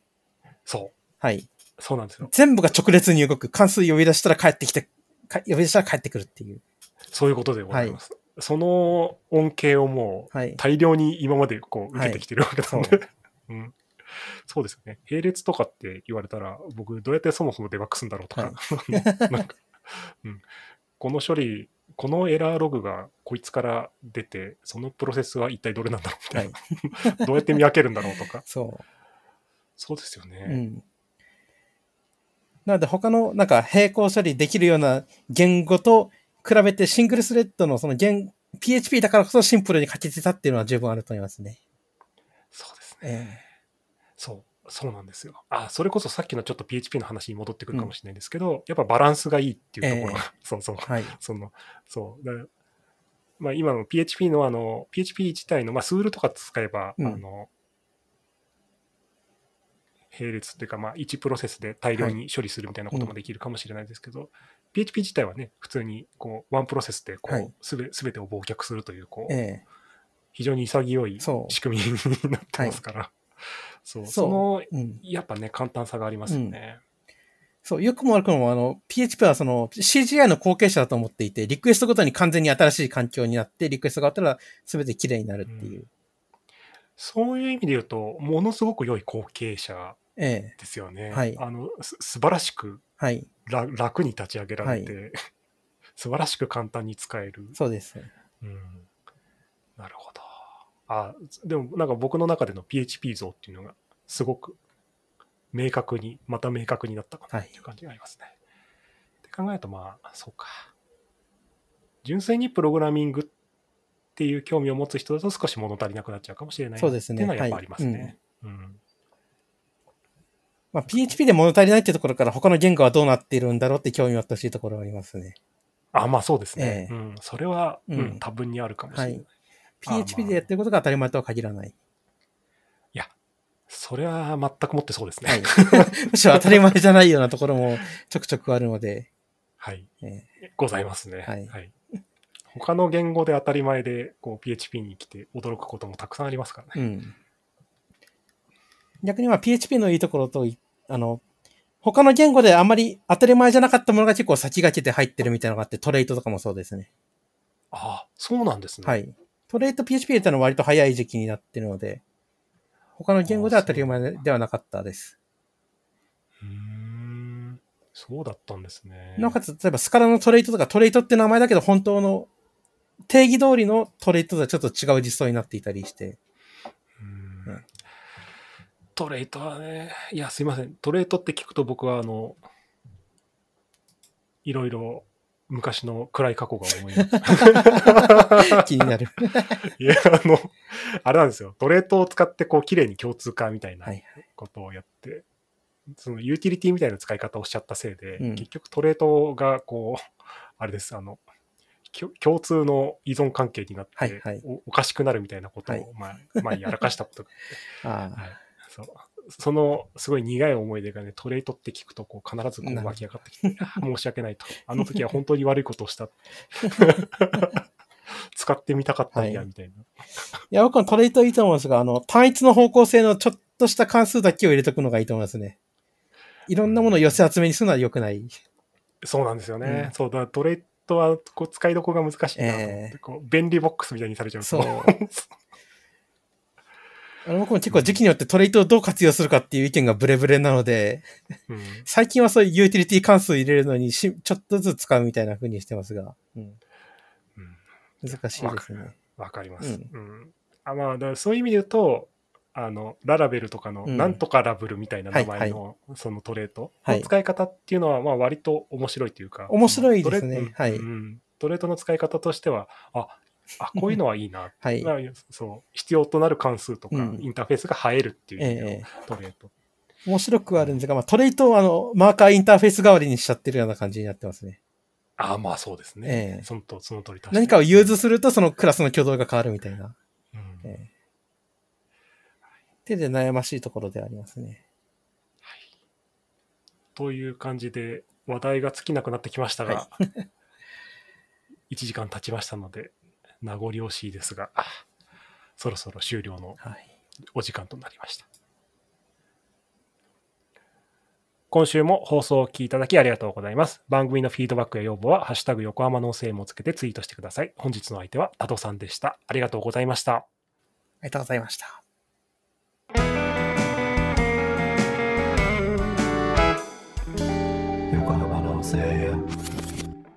そう。はい。そうなんですよ。全部が直列に動く。関数呼び出したら帰ってきて、か呼び出したら帰ってくるっていう。そういうことでございます。その恩恵をもうはい。大量に今までこう受けてきてるわけなので、は うん、そうですよね。並列とかって言われたら、僕どうやってそもそもデバッグするんだろうとか、は なんか、うん、この処理、このエラーログがこいつから出て、そのプロセスは一体どれなんだろうみたはいいな、どうやって見分けるんだろうとか、そそうですよう。うね。ん。なので他のなんか並行処理できるような言語と比べてシングルスレッドのその言 PHP だからこそシンプルに書けてたっていうのは十分あると思いますね。そうですね。えそう、そうなんですよ。あ、それこそさっきのちょっと PHP の話に戻ってくるかもしれないですけど、やっぱバランスがいいっていうところ。が、そうそう。え、はい。その、そう。だまあ、今の PHP のあの、PHP 自体の、まあ、ツールとか使えば、うん。あの、並列っていうか、まあ、1プロセスで大量に処理するみたいなこともできるかもしれないですけど、PHP 自体はね、普通に、こう、ワンプロセスで、こ、はい。うすべ、すべてを忘却するという、こう、ええ。非常に潔い仕組みになってますから、そう、そうその、うん。やっぱね、簡単さがありますよね。そう、よくも悪くも、あの、PHP はその CGI の後継者だと思っていて、リクエストごとに完全に新しい環境になって、リクエストがあったら全て綺麗になるっていう。そういう意味で言うと、ものすごく良い後継者ええですよね。はいあの、す素晴らしくはい。ら楽に立ち上げられて、素晴らしく簡単に使える。そうです。うん、なるほど。あ、でもなんか僕の中での PHP 像っていうのがすごく明確に、また明確になったかなっていう感じがありますね。って考えるとまあ、そうか。純粋にプログラミングっっていう興味を持つ人だと少し物足りなくなっちゃうかもしれないそうですねっていうのはやっぱありますね。うんまあ、PHP で物足りないってところから他の言語はどうなっているんだろうって興味を持ってほしいところはありますね。あ、まあそうですね。ええうん、それは、うんうん多分にあるかもしれない。はい PHP でやってることが当たり前とは限らない。それは全くもってそうですね。はい。むしろ当たり前じゃないようなところもちょくちょくあるので、はい。えございますね。はい他の言語で当たり前でこう PHP に来て驚くこともたくさんありますからね。うん。逆にまあ PHP のいいところとい、あの、他の言語であんまり当たり前じゃなかったものが結構先駆けて入ってるみたいなのがあって、トレイトとかもそうですね。ああ、そうなんですね。はい。トレイト PHP でたのは割と早い時期になってるので、他の言語では当たり前ではなかったです。うーん。そうだったんですね。なおかつ、例えばスカラのトレイトとか、トレイトって名前だけど本当の定義通りのトレイトとはちょっと違う実装になっていたりして、うんトレートはね、いや、すいません。トレートって聞くと僕は、あの、いろいろ昔の暗い過去が思います。気になる。いや、あの、あれなんですよ。トレートを使って、こう、綺麗に共通化みたいなはいことをやって、そのユーティリティみたいな使い方をしちゃったせいで、うん。結局トレートが、こう、あれです、あの、共通の依存関係になって、はいはい。おおかしくなるみたいなことを、はい。まあ、まあ、やらかしたことがあ はい、そうそのすごい苦い思い出がね、トレートって聞くとこう必ずこう湧き上がってきて、あ申し訳ないと。あの時は本当に悪いことをした。使ってみたかったんや、はいみたいな。いや、僕はトレイトいいと思うんですが、あの、単一の方向性のちょっとした関数だけを入れとくのがいいと思いますね。いろんなものを寄せ集めにするのは良くない。そうなんですよね。うんそうだ、トレートはこう使いどころが難しいなええこう便利ボックスみたいにされちゃうと。そうあの僕も結構時期によってトレイトをどう活用するかっていう意見がブレブレなので、うん。最近はそういうユーティリティ関数入れるのにしちょっとずつ使うみたいな風にしてますが、うん、うん。難しいですね。わかります。ううん。あまあ、だそういう意味で言うと、あの、ララベルとかの、うん。なんとかラブルみたいな名はい前の、そのトレートはい。の使い方っていうのは、まあ、割と面白いというか。面白いですね。はい。うん。トレートの使い方としては、あ、あ、こういうのはいいな。はい。まあそう、必要となる関数とか、うんインターフェースが映えるっていう意味でのええトレート。面白くはあるんですが、まあ、トレイトをあの、マーカーインターフェース代わりにしちゃってるような感じになってますね。ああ、まあそうですね。ええそのとその通り確何かをユーズするとそのクラスの挙動が変わるみたいな。うんええ手で悩ましいところではありますね。という感じで、話題が尽きなくなってきましたが、は1 時間経ちましたので、名残惜しいですが、そろそろ終了のはい。お時間となりました。今週も放送を聞きいただきありがとうございます。番組のフィードバックや要望は、ハッシュタグ横浜のせいもつけてツイートしてください。本日の相手は多度さんでした。ありがとうございました。ありがとうございました。